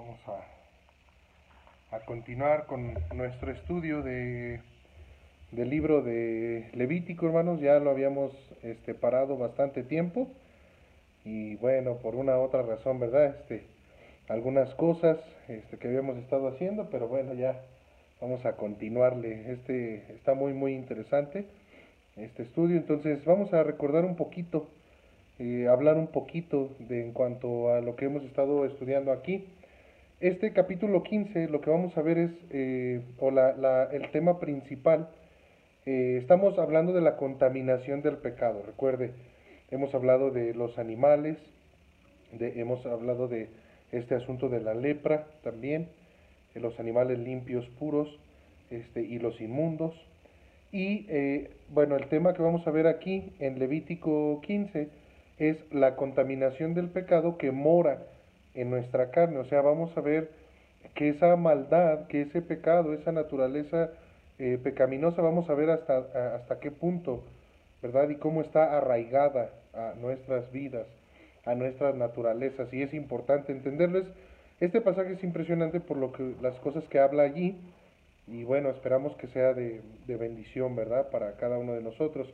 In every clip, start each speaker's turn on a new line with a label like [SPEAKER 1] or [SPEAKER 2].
[SPEAKER 1] Vamos a, a continuar con nuestro estudio de, del libro de Levítico, hermanos. Ya lo habíamos este, parado bastante tiempo. Y bueno, por una u otra razón, ¿verdad? Este, algunas cosas este, que habíamos estado haciendo, pero bueno, ya vamos a continuarle. Este está muy, muy interesante, este estudio. Entonces, vamos a recordar un poquito, eh, hablar un poquito de en cuanto a lo que hemos estado estudiando aquí. Este capítulo 15, lo que vamos a ver es, eh, o la, el tema principal, eh, estamos hablando de la contaminación del pecado. Recuerde, hemos hablado de los animales, de, hemos hablado de este asunto de la lepra también, de los animales limpios, puros, este, y los inmundos. Y eh, bueno, el tema que vamos a ver aquí en Levítico 15 es la contaminación del pecado que mora en nuestra carne. O sea, vamos a ver que esa maldad, que ese pecado, esa naturaleza eh, pecaminosa, vamos a ver hasta, hasta qué punto, ¿verdad? Y cómo está arraigada a nuestras vidas, a nuestras naturalezas. Y es importante entenderles. Este pasaje es impresionante por lo que las cosas que habla allí. Y bueno, esperamos que sea de, de bendición, ¿verdad? Para cada uno de nosotros.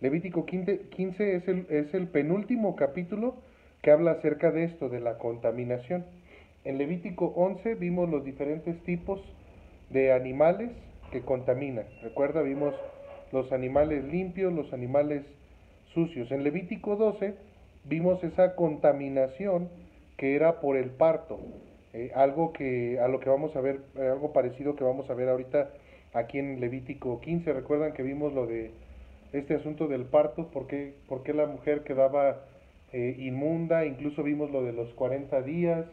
[SPEAKER 1] Levítico 15, 15 es, el, es el penúltimo capítulo que habla acerca de esto, de la contaminación. En Levítico 11 vimos los diferentes tipos de animales que contaminan. Recuerda, vimos los animales limpios, los animales sucios. En Levítico 12 vimos esa contaminación que era por el parto, eh, algo que a lo que vamos a ver, eh, algo parecido que vamos a ver ahorita aquí en Levítico 15. Recuerdan que vimos lo de este asunto del parto, por qué, la mujer quedaba eh, inmunda, incluso vimos lo de los 40 días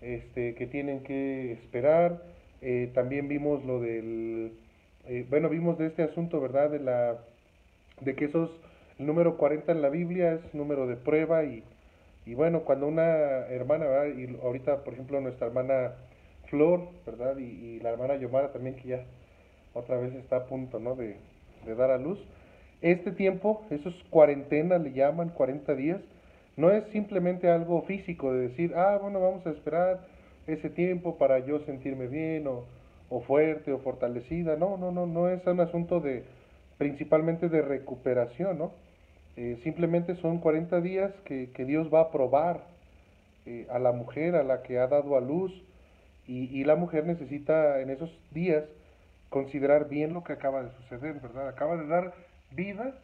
[SPEAKER 1] este, que tienen que esperar, eh, también vimos lo del, eh, bueno, vimos de este asunto, ¿verdad? De, la, de que esos, el número 40 en la Biblia es número de prueba y, y bueno, cuando una hermana, ¿verdad? y ahorita, por ejemplo, nuestra hermana Flor, ¿verdad? Y, y, la hermana Yomara también, que ya otra vez está a punto, ¿no? De, de dar a luz. Este tiempo, esos cuarentena le llaman, 40 días, no es simplemente algo físico de decir, ah, bueno, vamos a esperar ese tiempo para yo sentirme bien o, o fuerte o fortalecida. No, no, no, no es un asunto de principalmente de recuperación, ¿no? Eh, simplemente son 40 días que, que, Dios va a probar eh, a la mujer, a la que ha dado a luz, y, y, la mujer necesita en esos días considerar bien lo que acaba de suceder, ¿verdad? Acaba de dar vida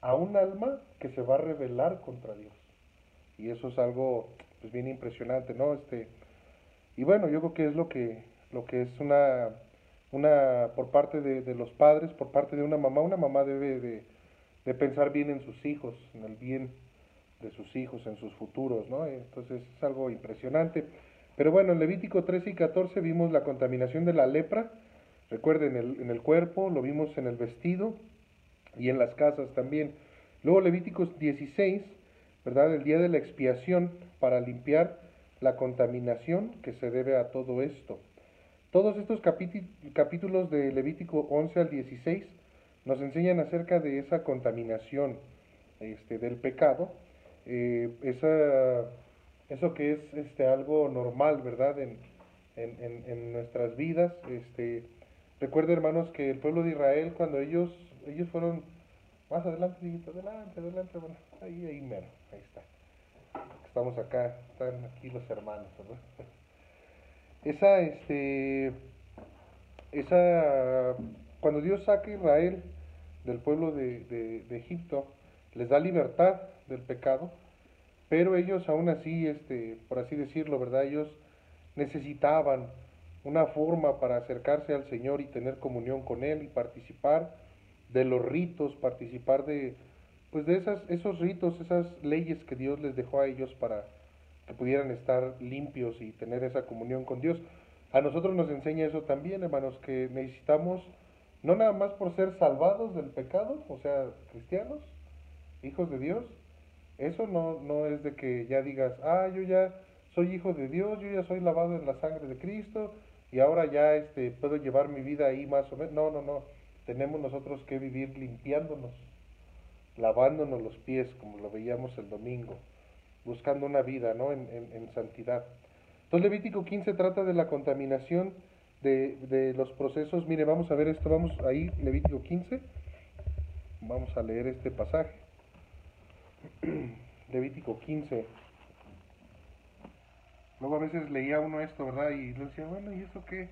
[SPEAKER 1] a un alma que se va a rebelar contra Dios y eso es algo pues bien impresionante, ¿no? Este y bueno, yo creo que es lo que lo que es una una por parte de, de los padres, por parte de una mamá, una mamá debe de, de, pensar bien en sus hijos, en el bien de sus hijos, en sus futuros, ¿no? Entonces es algo impresionante. Pero bueno, en Levítico 13 y 14 vimos la contaminación de la lepra, recuerden, en el, en el cuerpo, lo vimos en el vestido y en las casas también. Luego Levíticos 16 ¿verdad? El día de la expiación para limpiar la contaminación que se debe a todo esto. Todos estos capítulos de Levítico 11 al 16 nos enseñan acerca de esa contaminación este, del pecado, eh, esa, eso que es este, algo normal, ¿verdad? En, en, en, nuestras vidas. Este, recuerda, hermanos, que el pueblo de Israel, cuando ellos, ellos fueron más adelante, adelante, adelante, bueno, ahí, ahí mero, ahí está. Estamos acá, están aquí los hermanos, ¿verdad? Esa, este, esa, cuando Dios saca a Israel del pueblo de, de, de Egipto, les da libertad del pecado, pero ellos aún así, este, por así decirlo, ¿verdad? Ellos necesitaban una forma para acercarse al Señor y tener comunión con Él y participar de los ritos, participar de, pues de esas, esos ritos, esas leyes que Dios les dejó a ellos para que pudieran estar limpios y tener esa comunión con Dios. A nosotros nos enseña eso también, hermanos, que necesitamos, no nada más por ser salvados del pecado, o sea, cristianos, hijos de Dios, eso no, no es de que ya digas, ah, yo ya soy hijo de Dios, yo ya soy lavado en la sangre de Cristo y ahora ya este, puedo llevar mi vida ahí más o menos. No, no, no tenemos nosotros que vivir limpiándonos, lavándonos los pies, como lo veíamos el domingo, buscando una vida ¿no? en, en, en santidad. Entonces Levítico 15 trata de la contaminación de, de, los procesos. Mire, vamos a ver esto, vamos ahí, Levítico 15. Vamos a leer este pasaje. Levítico 15. Luego a veces leía uno esto, ¿verdad? Y decía, bueno, ¿y eso qué?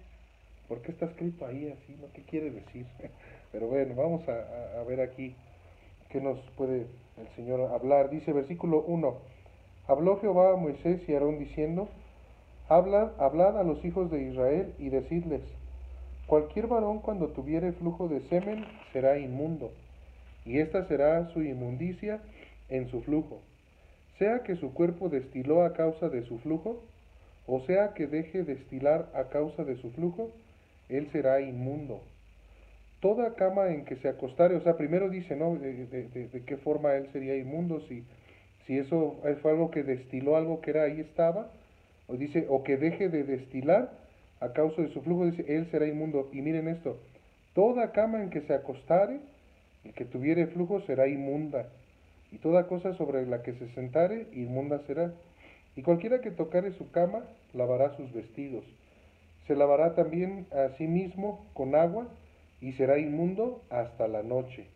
[SPEAKER 1] ¿Por qué está escrito ahí así? ¿no? ¿Qué quiere decir? Pero bueno, vamos a, a ver aquí qué nos puede el Señor hablar. Dice versículo 1. Habló Jehová a Moisés y Aarón diciendo, Hablad, hablad a los hijos de Israel y decidles, cualquier varón cuando tuviere flujo de semen será inmundo, y esta será su inmundicia en su flujo, sea que su cuerpo destiló a causa de su flujo, o sea que deje destilar a causa de su flujo, él será inmundo. Toda cama en que se acostare, o sea, primero dice, ¿no? De, qué forma él sería inmundo, si si eso fue algo que destiló algo que era ahí estaba, o dice, o que deje de destilar a causa de su flujo, dice, él será inmundo. Y miren esto, toda cama en que se acostare y que tuviere flujo será inmunda, y toda cosa sobre la que se sentare, inmunda será. Y cualquiera que tocare su cama, lavará sus vestidos. Se lavará también a sí mismo con agua, y será inmundo hasta la noche.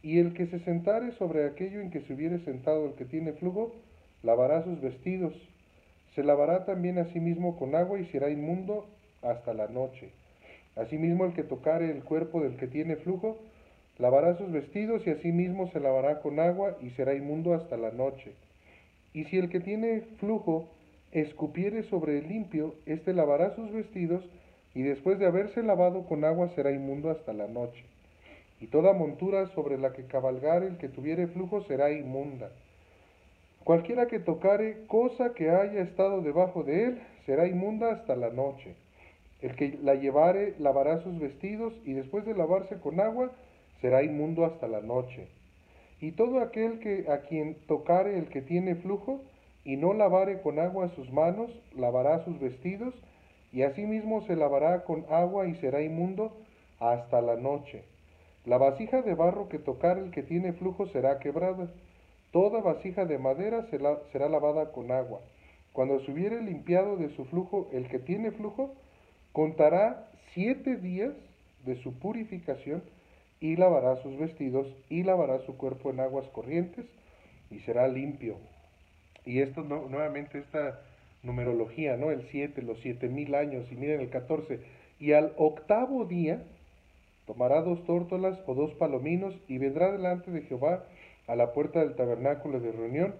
[SPEAKER 1] Y el que se sentare sobre aquello en que se hubiere sentado el que tiene flujo, lavará sus vestidos. Se lavará también a sí mismo con agua y será inmundo hasta la noche. Asimismo el que tocare el cuerpo del que tiene flujo, lavará sus vestidos y asimismo se lavará con agua y será inmundo hasta la noche. Y si el que tiene flujo escupiere sobre el limpio, éste lavará sus vestidos y después de haberse lavado con agua será inmundo hasta la noche y toda montura sobre la que cabalgare el que tuviere flujo será inmunda. Cualquiera que tocare cosa que haya estado debajo de él será inmunda hasta la noche. El que la llevare lavará sus vestidos y después de lavarse con agua será inmundo hasta la noche. Y todo aquel que a quien tocare el que tiene flujo y no lavare con agua sus manos, lavará sus vestidos y asimismo se lavará con agua y será inmundo hasta la noche. La vasija de barro que tocar el que tiene flujo será quebrada. Toda vasija de madera será, lavada con agua. Cuando se hubiere limpiado de su flujo el que tiene flujo, contará siete días de su purificación y lavará sus vestidos y lavará su cuerpo en aguas corrientes y será limpio. Y esto nuevamente esta numerología, ¿no? El siete, los siete mil años, y miren el catorce. Y al octavo día tomará dos tórtolas o dos palominos y vendrá delante de Jehová a la puerta del tabernáculo de reunión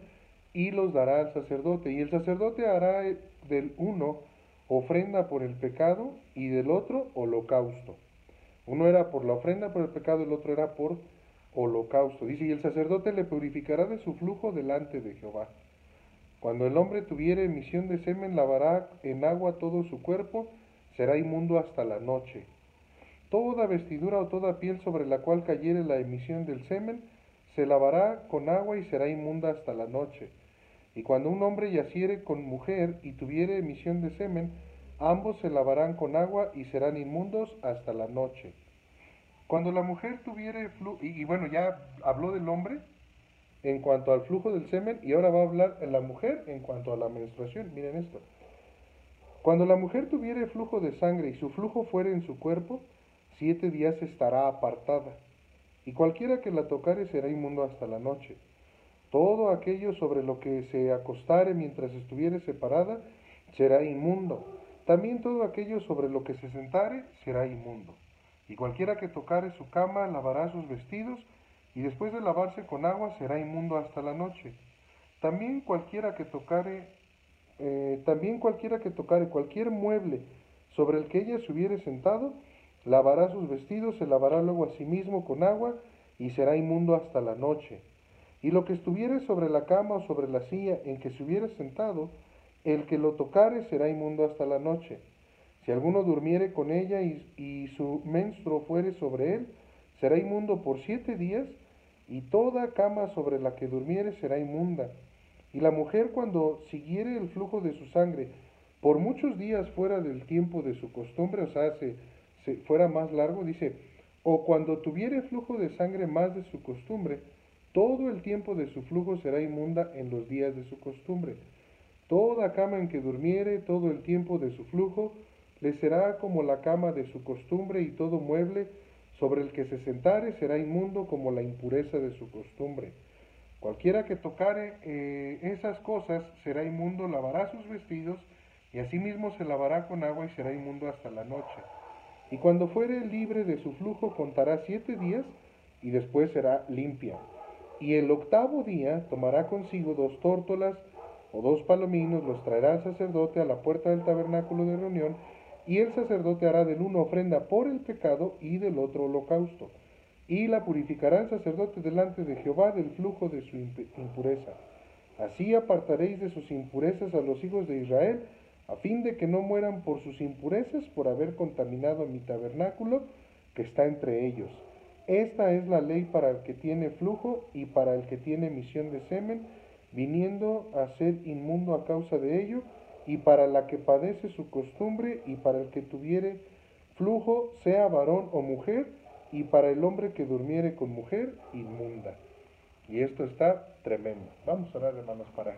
[SPEAKER 1] y los dará al sacerdote. Y el sacerdote hará del uno ofrenda por el pecado y del otro holocausto. Uno era por la ofrenda por el pecado, el otro era por holocausto. Dice, y el sacerdote le purificará de su flujo delante de Jehová. Cuando el hombre tuviere emisión de semen, lavará en agua todo su cuerpo, será inmundo hasta la noche. Toda vestidura o toda piel sobre la cual cayere la emisión del semen, se lavará con agua y será inmunda hasta la noche. Y cuando un hombre yaciere con mujer y tuviere emisión de semen, ambos se lavarán con agua y serán inmundos hasta la noche. Cuando la mujer tuviere y, bueno, ya habló del hombre en cuanto al flujo del semen, y ahora va a hablar la mujer en cuanto a la menstruación. Miren esto. Cuando la mujer tuviere flujo de sangre y su flujo fuere en su cuerpo, siete días estará apartada, y cualquiera que la tocare será inmundo hasta la noche. Todo aquello sobre lo que se acostare mientras estuviere separada será inmundo. También todo aquello sobre lo que se sentare será inmundo. Y cualquiera que tocare su cama lavará sus vestidos, y después de lavarse con agua será inmundo hasta la noche. También cualquiera que tocare, eh, también cualquiera que tocare cualquier mueble sobre el que ella se hubiere sentado, Lavará sus vestidos, se lavará luego a sí mismo con agua y será inmundo hasta la noche. Y lo que estuviere sobre la cama o sobre la silla en que se hubiere sentado, el que lo tocare será inmundo hasta la noche. Si alguno durmiere con ella y, y su menstruo fuere sobre él, será inmundo por siete días, y toda cama sobre la que durmiere será inmunda. Y la mujer cuando siguiere el flujo de su sangre por muchos días fuera del tiempo de su costumbre, o sea, se fuera más largo, dice, o cuando tuviere flujo de sangre más de su costumbre, todo el tiempo de su flujo será inmunda en los días de su costumbre. Toda cama en que durmiere todo el tiempo de su flujo, le será como la cama de su costumbre, y todo mueble sobre el que se sentare será inmundo como la impureza de su costumbre. Cualquiera que tocare eh, esas cosas será inmundo, lavará sus vestidos, y asimismo se lavará con agua y será inmundo hasta la noche. Y cuando fuere libre de su flujo contará siete días, y después será limpia. Y el octavo día tomará consigo dos tórtolas o dos palominos, los traerá el sacerdote a la puerta del tabernáculo de reunión, y el sacerdote hará del uno ofrenda por el pecado y del otro holocausto. Y la purificará el sacerdote delante de Jehová del flujo de su impureza. Así apartaréis de sus impurezas a los hijos de Israel, a fin de que no mueran por sus impurezas, por haber contaminado mi tabernáculo que está entre ellos. Esta es la ley para el que tiene flujo y para el que tiene misión de semen, viniendo a ser inmundo a causa de ello, y para la que padece su costumbre, y para el que tuviere flujo, sea varón o mujer, y para el hombre que durmiere con mujer, inmunda. Y esto está tremendo. Vamos a orar, hermanos, para,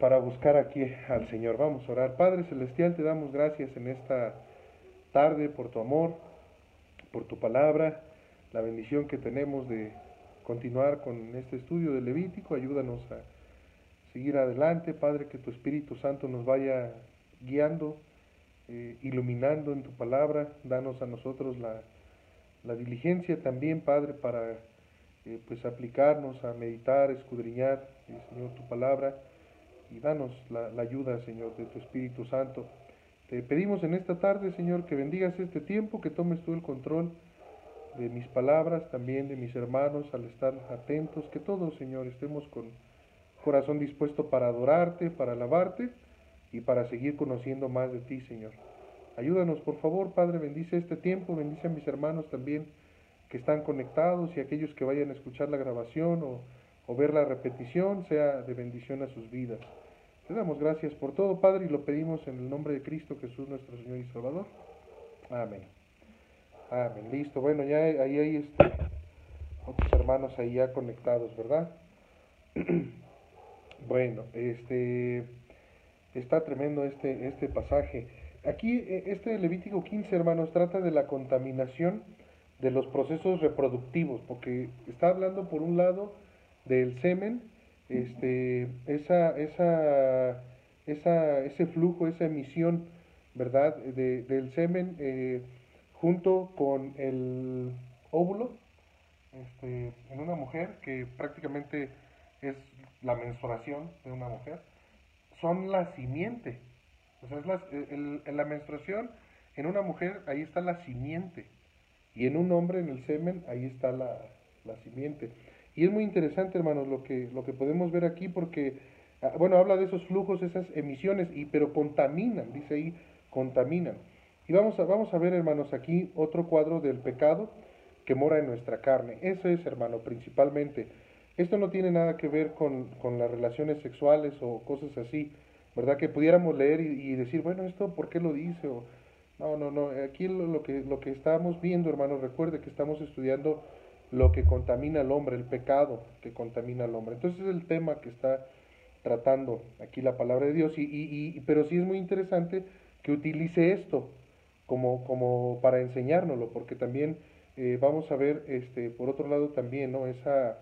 [SPEAKER 1] para buscar aquí al Señor. Vamos a orar. Padre Celestial, te damos gracias en esta tarde por tu amor, por tu palabra, la bendición que tenemos de continuar con este estudio de Levítico. Ayúdanos a seguir adelante, Padre, que tu Espíritu Santo nos vaya guiando, eh, iluminando en tu palabra. Danos a nosotros la, diligencia también, Padre, para eh, pues aplicarnos a meditar, escudriñar, eh, Señor, tu palabra. Y danos la, la ayuda, Señor, de tu Espíritu Santo. Te pedimos en esta tarde, Señor, que bendigas este tiempo, que tomes tú el control de mis palabras, también de mis hermanos, al estar atentos, que todos, Señor, estemos con corazón dispuesto para adorarte, para alabarte y para seguir conociendo más de ti, Señor. Ayúdanos, por favor, Padre, bendice este tiempo, bendice a mis hermanos también que están conectados y aquellos que vayan a escuchar la grabación o, o ver la repetición, sea de bendición a sus vidas. Te damos gracias por todo, Padre, y lo pedimos en el nombre de Cristo Jesús, nuestro Señor y Salvador. Amén. Amén. Listo. Bueno, ya ahí hay este, otros hermanos ahí ya conectados, ¿verdad? bueno, este está tremendo este, este pasaje. Aquí, e, este Levítico 15, hermanos, trata de la contaminación de los procesos reproductivos, porque está hablando por un lado del semen, este, esa, esa, esa, ese flujo, esa emisión, ¿verdad? De, del semen eh, junto con el óvulo este, en una mujer, que prácticamente es la menstruación de una mujer, son la simiente. O sea, es la, la menstruación en una mujer, ahí está la simiente. Y en un hombre, en el semen, ahí está la, la simiente. Y es muy interesante, hermanos, lo que, lo que podemos ver aquí, porque, ah, bueno, habla de esos flujos, esas emisiones, y, pero contaminan, dice ahí, contaminan. Y vamos vamos a ver, hermanos, aquí otro cuadro del pecado que mora en nuestra carne. Eso es, hermano, principalmente. Esto no tiene nada que ver con, las relaciones sexuales o cosas así, ¿verdad? Que pudiéramos leer y, decir, bueno, ¿esto por qué lo dice? O, no, no, no. Aquí lo, que, lo que estamos viendo, hermano, recuerde que estamos estudiando lo que contamina al hombre, el pecado que contamina al hombre. Entonces es el tema que está tratando aquí la palabra de Dios. Y, y, pero sí es muy interesante que utilice esto como, como para enseñárnoslo, porque también eh, vamos a ver, este, por otro lado también, ¿no? Esa,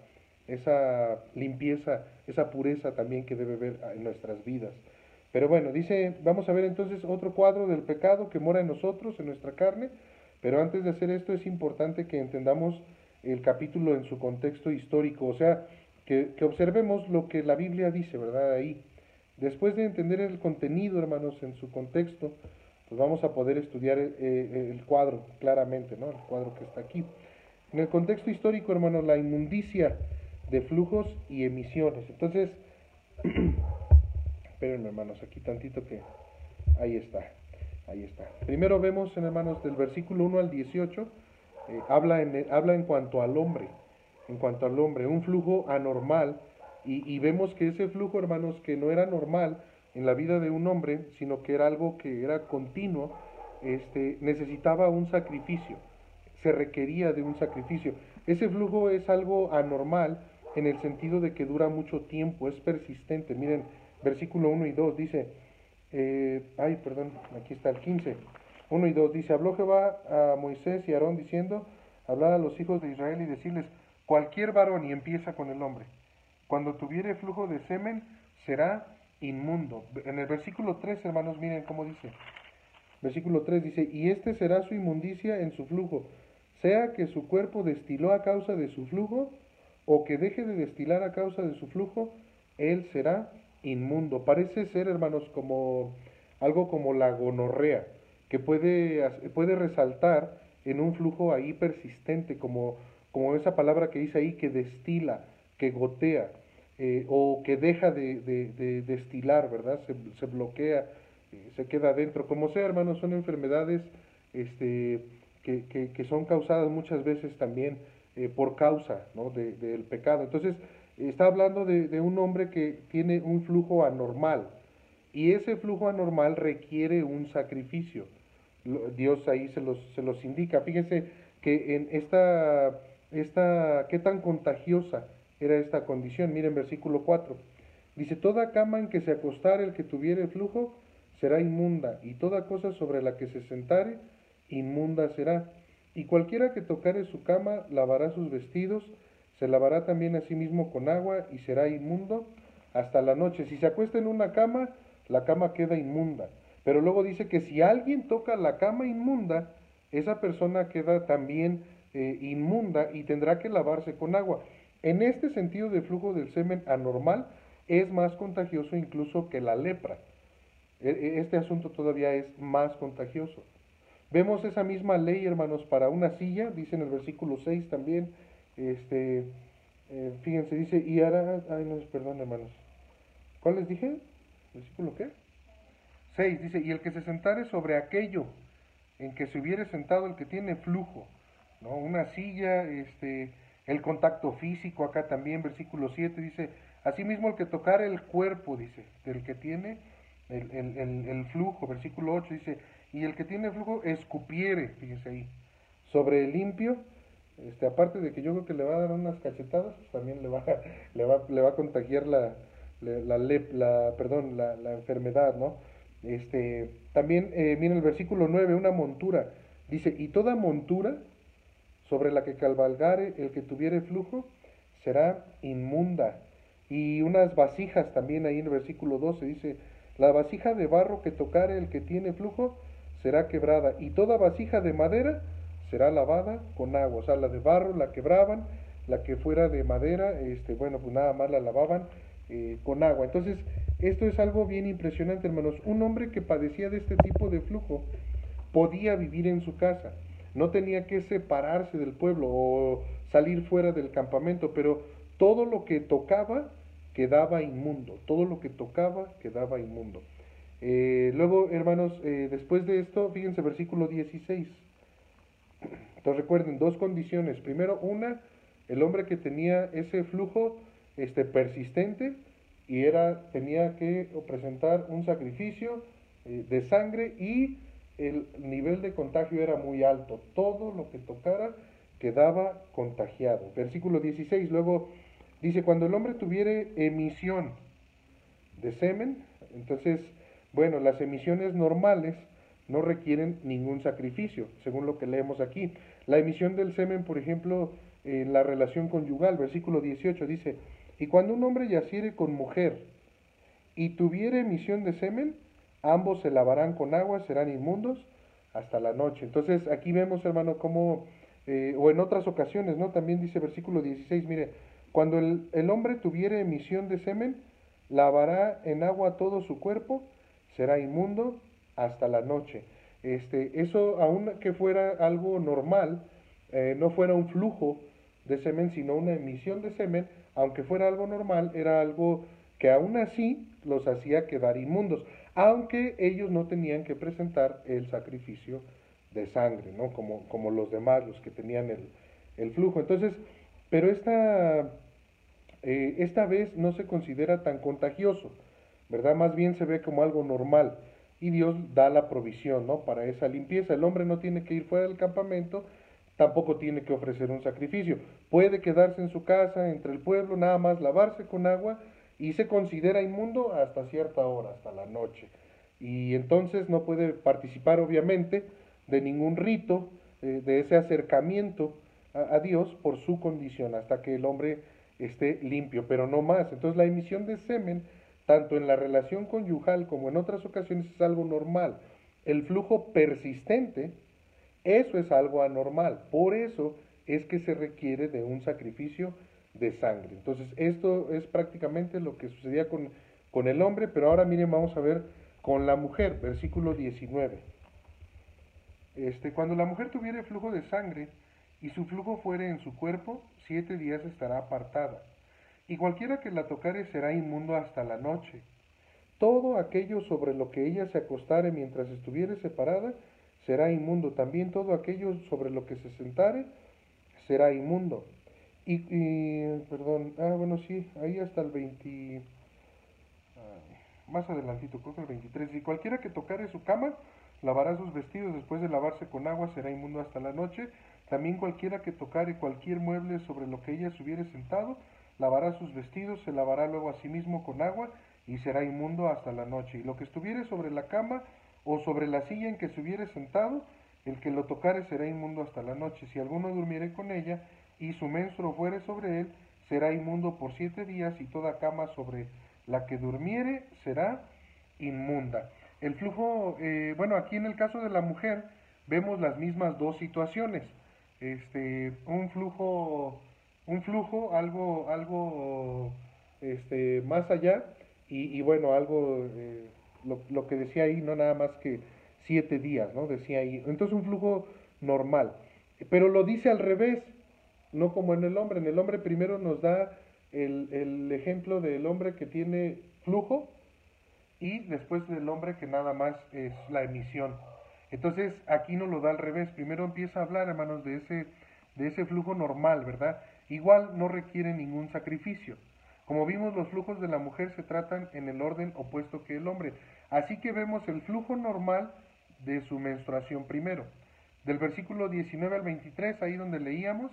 [SPEAKER 1] esa limpieza, esa pureza también que debe haber en nuestras vidas. Pero bueno, dice, vamos a ver entonces otro cuadro del pecado que mora en nosotros, en nuestra carne, pero antes de hacer esto es importante que entendamos el capítulo en su contexto histórico, o sea, que, que observemos lo que la Biblia dice, ¿verdad? Ahí. Después de entender el contenido, hermanos, en su contexto, pues vamos a poder estudiar eh, eh, el cuadro claramente, ¿no? El cuadro que está aquí. En el contexto histórico, hermanos, la inmundicia de flujos y emisiones. Entonces, espérenme, hermanos, aquí tantito que ahí está. Ahí está. Primero vemos, hermanos, del versículo 1 al 18, eh, habla, en, habla en cuanto al hombre, en cuanto al hombre, un flujo anormal, y, y vemos que ese flujo, hermanos, que no era normal, en la vida de un hombre, sino que era algo que era continuo, este, necesitaba un sacrificio, se requería de un sacrificio. Ese flujo es algo anormal en el sentido de que dura mucho tiempo, es persistente. Miren, versículo 1 y 2, dice, eh, ay, perdón, aquí está el 15, 1 y 2, dice, habló Jehová a Moisés y Aarón diciendo, hablar a los hijos de Israel y decirles, cualquier varón, y empieza con el hombre, cuando tuviere flujo de semen, será inmundo. En el versículo 3, hermanos, miren cómo dice. Versículo 3 dice, y este será su inmundicia en su flujo, sea que su cuerpo destiló a causa de su flujo, o que deje de destilar a causa de su flujo, él será inmundo. Parece ser, hermanos, como algo como la gonorrea, que puede, puede resaltar en un flujo ahí persistente, como, como esa palabra que dice ahí, que destila, que gotea, eh, o que deja de, de, destilar, ¿verdad? Se, bloquea se queda adentro. Como sea, hermanos, son enfermedades este, que, que, son causadas muchas veces también eh, por causa ¿no? del pecado. Entonces, está hablando de, un hombre que tiene un flujo anormal y ese flujo anormal requiere un sacrificio. Dios ahí se los, se los indica. Fíjense que en esta, esta, qué tan contagiosa era esta condición. Miren versículo 4. Dice, toda cama en que se acostara el que tuviera el flujo, será inmunda, y toda cosa sobre la que se sentare, inmunda será. Y cualquiera que tocare su cama lavará sus vestidos, se lavará también a sí mismo con agua, y será inmundo hasta la noche. Si se acuesta en una cama, la cama queda inmunda. Pero luego dice que si alguien toca la cama inmunda, esa persona queda también eh, inmunda y tendrá que lavarse con agua. En este sentido de flujo del semen anormal, es más contagioso incluso que la lepra. E, e, este asunto todavía es más contagioso. Vemos esa misma ley, hermanos, para una silla, dice en el versículo 6 también, este, eh, fíjense, dice, y hará, ay no, perdón, hermanos, ¿cuál les dije? ¿Versículo qué? 6, dice, y el que se sentare sobre aquello en que se hubiere sentado el que tiene flujo, ¿no? Una silla, este, el contacto físico, acá también, versículo 7, dice, asimismo el que tocare el cuerpo, dice, del que tiene el, el, flujo, versículo 8 dice, y el que tiene flujo escupiere, fíjese ahí, sobre el limpio, este, aparte de que yo creo que le va a dar unas cachetadas, pues también le va, le va, le va a contagiar la, la, la, perdón, la, la, enfermedad, ¿no? Este, también, eh, miren el versículo 9, una montura, dice, y toda montura sobre la que cabalgare el que tuviere flujo será inmunda. Y unas vasijas también ahí en el versículo 12 dice, la vasija de barro que tocare el que tiene flujo será quebrada, y toda vasija de madera será lavada con agua. O sea, la de barro la quebraban, la que fuera de madera, este, bueno, pues nada más la lavaban eh, con agua. Entonces, esto es algo bien impresionante, hermanos. Un hombre que padecía de este tipo de flujo podía vivir en su casa, no tenía que separarse del pueblo o salir fuera del campamento, pero todo lo que tocaba quedaba inmundo, todo lo que tocaba quedaba inmundo. Eh, luego, hermanos, eh, después de esto, fíjense versículo 16. Entonces recuerden, dos condiciones. Primero, una, el hombre que tenía ese flujo este, persistente y era, tenía que presentar un sacrificio eh, de sangre y el nivel de contagio era muy alto. Todo lo que tocara quedaba contagiado. Versículo 16, luego Dice, cuando el hombre tuviere emisión de semen, entonces, bueno, las emisiones normales no requieren ningún sacrificio, según lo que leemos aquí. La emisión del semen, por ejemplo, en la relación conyugal, versículo 18 dice, y cuando un hombre yaciere con mujer y tuviere emisión de semen, ambos se lavarán con agua, serán inmundos hasta la noche. Entonces aquí vemos, hermano, cómo, eh, o en otras ocasiones, ¿no? También dice versículo 16, mire, cuando el, hombre tuviere emisión de semen, lavará en agua todo su cuerpo, será inmundo hasta la noche. Este, eso, aun que fuera algo normal, eh, no fuera un flujo de semen, sino una emisión de semen, aunque fuera algo normal, era algo que aún así los hacía quedar inmundos, aunque ellos no tenían que presentar el sacrificio de sangre, ¿no? Como, como los demás, los que tenían el, el flujo. Entonces, pero esta, eh, esta vez no se considera tan contagioso, ¿verdad? Más bien se ve como algo normal y Dios da la provisión, ¿no? Para esa limpieza. El hombre no tiene que ir fuera del campamento, tampoco tiene que ofrecer un sacrificio. Puede quedarse en su casa, entre el pueblo, nada más lavarse con agua y se considera inmundo hasta cierta hora, hasta la noche. Y entonces no puede participar obviamente de ningún rito, eh, de ese acercamiento a, a, Dios por su condición, hasta que el hombre esté limpio, pero no más. Entonces la emisión de semen, tanto en la relación conyugal como en otras ocasiones, es algo normal. El flujo persistente, eso es algo anormal. Por eso es que se requiere de un sacrificio de sangre. Entonces, esto es prácticamente lo que sucedía con, con el hombre, pero ahora miren, vamos a ver con la mujer, versículo 19. Este, cuando la mujer tuviere flujo de sangre y su flujo fuere en su cuerpo, siete días estará apartada. Y cualquiera que la tocare será inmundo hasta la noche. Todo aquello sobre lo que ella se acostare mientras estuviere separada será inmundo. También todo aquello sobre lo que se sentare será inmundo. Y, perdón, ah, bueno, sí, ahí hasta el 20, más adelantito, creo que el 23. Y cualquiera que tocare su cama, lavará sus vestidos después de lavarse con agua, será inmundo hasta la noche. También cualquiera que tocare cualquier mueble sobre lo que ella se hubiere sentado, lavará sus vestidos, se lavará luego a sí mismo con agua, y será inmundo hasta la noche. Y lo que estuviere sobre la cama o sobre la silla en que se hubiere sentado, el que lo tocare será inmundo hasta la noche. Si alguno durmiere con ella, y su menstruo fuere sobre él, será inmundo por siete días, y toda cama sobre la que durmiere será inmunda. El flujo, eh, bueno, aquí en el caso de la mujer vemos las mismas dos situaciones. Este, un flujo, un flujo, algo, algo, este, más allá, y, bueno, algo, eh, lo, lo, que decía ahí, no nada más que siete días, ¿no? Decía ahí. Entonces un flujo normal. Pero lo dice al revés no como en el hombre. En el hombre primero nos da el, el, ejemplo del hombre que tiene flujo y después del hombre que nada más es la emisión. Entonces aquí nos lo da al revés. Primero empieza a hablar, hermanos, de ese, de ese flujo normal, ¿verdad? Igual no requiere ningún sacrificio. Como vimos, los flujos de la mujer se tratan en el orden opuesto que el hombre. Así que vemos el flujo normal de su menstruación primero. Del versículo 19 al 23, ahí donde leíamos,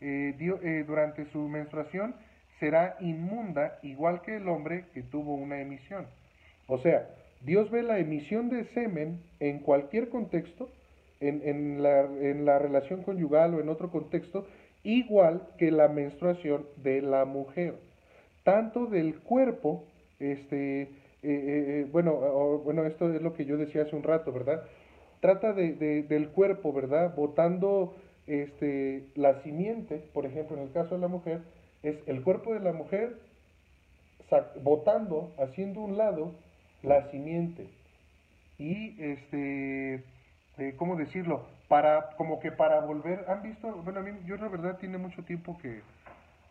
[SPEAKER 1] eh, eh, durante su menstruación será inmunda igual que el hombre que tuvo una emisión. O sea, Dios ve la emisión de semen en cualquier contexto, en, en, la, en la relación conyugal o en otro contexto, igual que la menstruación de la mujer. Tanto del cuerpo, este, eh, bueno, bueno, esto es lo que yo decía hace un rato, ¿verdad? Trata de, de, del cuerpo, ¿verdad? Botando este, la simiente, por ejemplo, en el caso de la mujer, es el cuerpo de la mujer botando, haciendo un lado la simiente. Y, este, eh, ¿cómo decirlo? Para, como que para volver, ¿han visto? Bueno, a mí, yo la verdad tiene mucho tiempo que,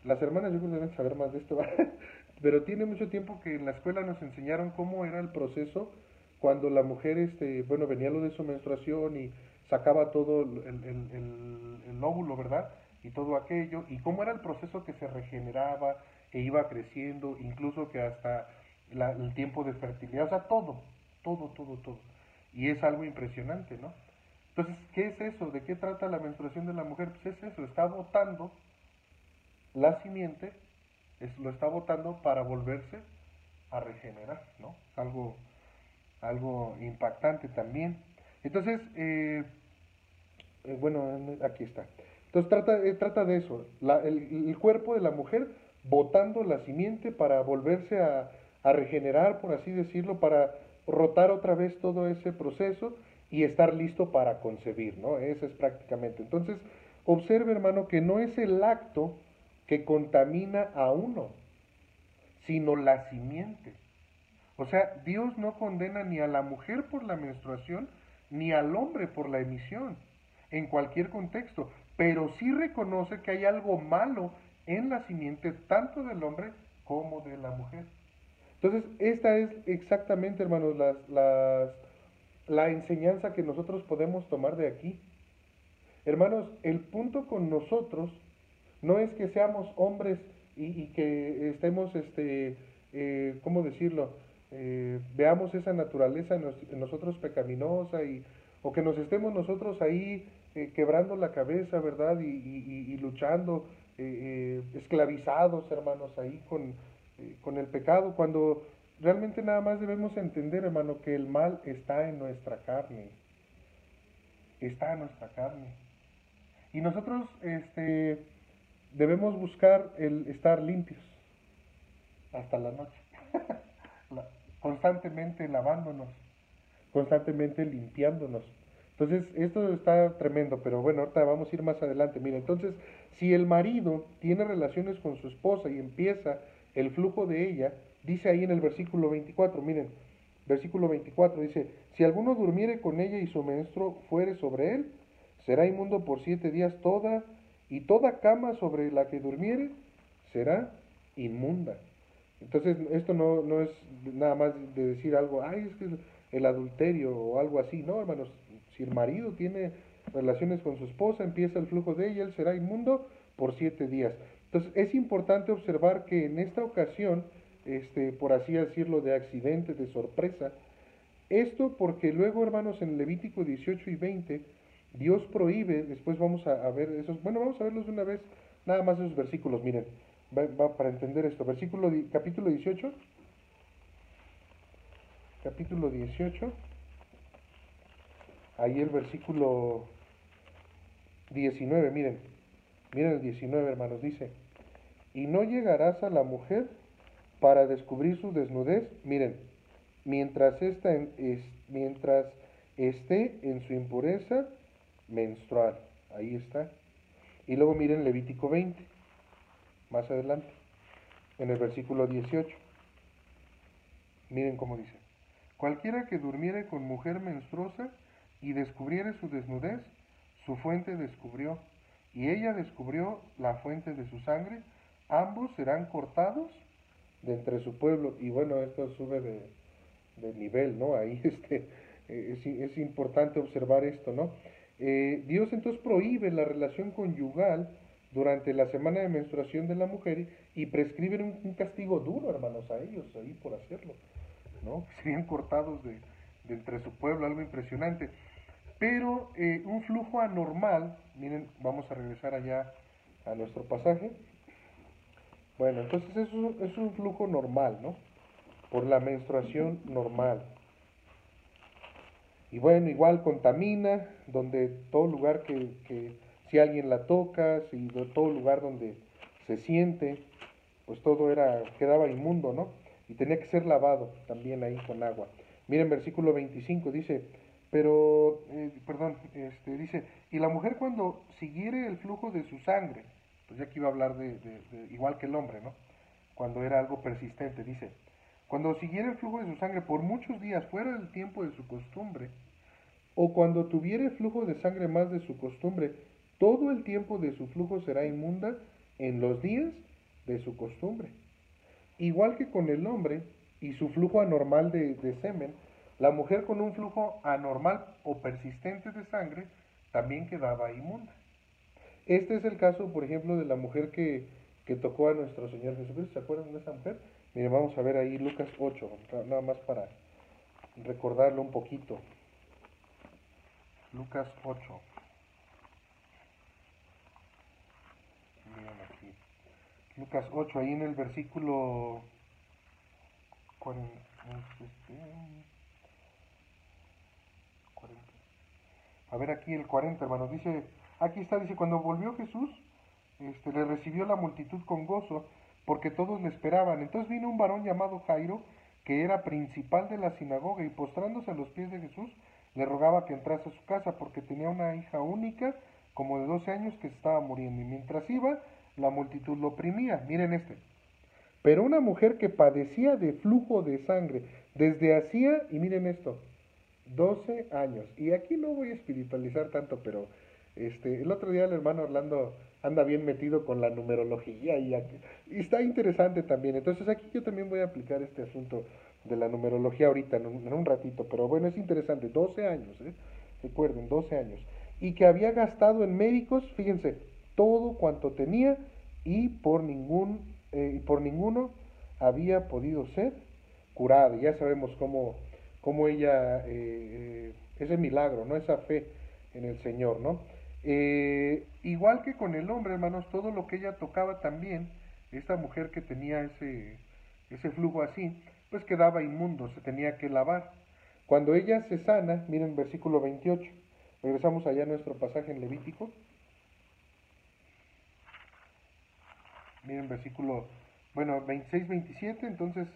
[SPEAKER 1] las hermanas yo creo que deben saber más de esto, pero tiene mucho tiempo que en la escuela nos enseñaron cómo era el proceso cuando la mujer, este, bueno, venía lo de su menstruación y sacaba todo el, el, el, lóbulo, ¿verdad? Y todo aquello, y cómo era el proceso que se regeneraba e iba creciendo, incluso que hasta el tiempo de fertilidad, o sea, todo, todo, todo, todo. Y es algo impresionante, ¿no? Entonces, ¿qué es eso? ¿De qué trata la menstruación de la mujer? Pues es eso, está botando la simiente, lo está botando para volverse a regenerar, ¿no? Algo, algo impactante también. Entonces, eh, eh, bueno, aquí está. Entonces trata, eh, trata de eso, el, cuerpo de la mujer botando la simiente para volverse a, regenerar, por así decirlo, para rotar otra vez todo ese proceso y estar listo para concebir, ¿no? Eso es prácticamente. Entonces, observe, hermano, que no es el acto que contamina a uno, sino la simiente. O sea, Dios no condena ni a la mujer por la menstruación, ni al hombre por la emisión en cualquier contexto, pero sí reconoce que hay algo malo en la simiente tanto del hombre como de la mujer. Entonces, esta es exactamente, hermanos, las, la enseñanza que nosotros podemos tomar de aquí. Hermanos, el punto con nosotros no es que seamos hombres y, que estemos, este, eh, ¿cómo decirlo? Eh, veamos esa naturaleza en, nosotros pecaminosa y, o que nos estemos nosotros ahí eh, quebrando la cabeza, ¿verdad? Y, luchando, eh, eh, esclavizados, hermanos, ahí con, con el pecado, cuando realmente nada más debemos entender, hermano, que el mal está en nuestra carne. Está en nuestra carne. Y nosotros este, debemos buscar el estar limpios hasta la noche, constantemente lavándonos, constantemente limpiándonos. Entonces, esto está tremendo, pero bueno, ahorita vamos a ir más adelante. Mira, entonces, si el marido tiene relaciones con su esposa y empieza el flujo de ella, dice ahí en el versículo 24, miren, versículo 24 dice, si alguno durmiere con ella y su menstruo fuere sobre él, será inmundo por siete días toda, y toda cama sobre la que durmiere será inmunda. Entonces, esto no, no es nada más de decir algo, ay, es que el adulterio o algo así, no, hermanos, si el marido tiene relaciones con su esposa, empieza el flujo de ella, él será inmundo por siete días. Entonces es importante observar que en esta ocasión, este, por así decirlo, de accidente, de sorpresa, esto porque luego, hermanos, en Levítico 18 y 20, Dios prohíbe, después vamos a, ver esos, bueno, vamos a verlos de una vez, nada más esos versículos, miren, va, para entender esto, versículo, capítulo 18, capítulo 18, ahí el versículo 19, miren, miren el 19 hermanos, dice, y no llegarás a la mujer para descubrir su desnudez, miren, mientras, esta es, mientras esté en su impureza menstrual, ahí está. Y luego miren Levítico 20, más adelante, en el versículo 18. Miren cómo dice, cualquiera que durmiere con mujer menstruosa, y descubriere su desnudez, su fuente descubrió, y ella descubrió la fuente de su sangre, ambos serán cortados de entre su pueblo. Y bueno, esto sube de, nivel, ¿no? Ahí este, es, es, importante observar esto, ¿no? Eh, Dios entonces prohíbe la relación conyugal durante la semana de menstruación de la mujer y prescribe un, castigo duro, hermanos, a ellos ahí por hacerlo, ¿no? Serían cortados de, de entre su pueblo, algo impresionante. Pero eh, un flujo anormal, miren, vamos a regresar allá a nuestro pasaje. Bueno, entonces es un, es un flujo normal, ¿no? Por la menstruación normal. Y bueno, igual contamina, donde todo lugar que, que si alguien la toca, si todo lugar donde se siente, pues todo era, quedaba inmundo, ¿no? Y tenía que ser lavado también ahí con agua. Miren versículo 25, dice, pero, eh, perdón, este, dice, y la mujer cuando siguiere el flujo de su sangre, pues ya aquí iba a hablar de, igual que el hombre, ¿no? Cuando era algo persistente, dice, cuando siguiere el flujo de su sangre por muchos días fuera del tiempo de su costumbre, o cuando tuviere flujo de sangre más de su costumbre, todo el tiempo de su flujo será inmunda en los días de su costumbre. Igual que con el hombre y su flujo anormal de semen, la mujer con un flujo anormal o persistente de sangre también quedaba inmunda. Este es el caso, por ejemplo, de la mujer que, tocó a nuestro Señor Jesucristo. ¿Se acuerdan de esa mujer? Miren, vamos a ver ahí Lucas 8, nada más para recordarlo un poquito. Lucas 8. Miren aquí. Lucas 8, ahí en el versículo 40. A ver aquí el 40, hermanos. Dice, aquí está, dice, cuando volvió Jesús, este, le recibió la multitud con gozo, porque todos le esperaban. Entonces vino un varón llamado Jairo, que era principal de la sinagoga, y postrándose a los pies de Jesús, le rogaba que entrase a su casa, porque tenía una hija única, como de 12 años, que estaba muriendo. Y mientras iba, la multitud lo oprimía. Miren este. Pero una mujer que padecía de flujo de sangre desde hacía, y miren esto, 12 años. Y aquí no voy a espiritualizar tanto, pero este, el otro día el hermano Orlando anda bien metido con la numerología y, está interesante también. Entonces aquí yo también voy a aplicar este asunto de la numerología ahorita, en un, ratito. Pero bueno, es interesante, 12 años, ¿eh? recuerden, 12 años. Y que había gastado en médicos, fíjense, todo cuanto tenía y por, ningún, eh, por ninguno había podido ser curado. Ya sabemos cómo como ella, eh, eh, ese milagro, ¿no? Esa fe en el Señor, ¿no? Eh, igual que con el hombre, hermanos, todo lo que ella tocaba también, esta mujer que tenía ese, ese flujo así, pues quedaba inmundo, se tenía que lavar. Cuando ella se sana, miren versículo 28, regresamos allá a nuestro pasaje en Levítico. Miren versículo, bueno, 26, 27, entonces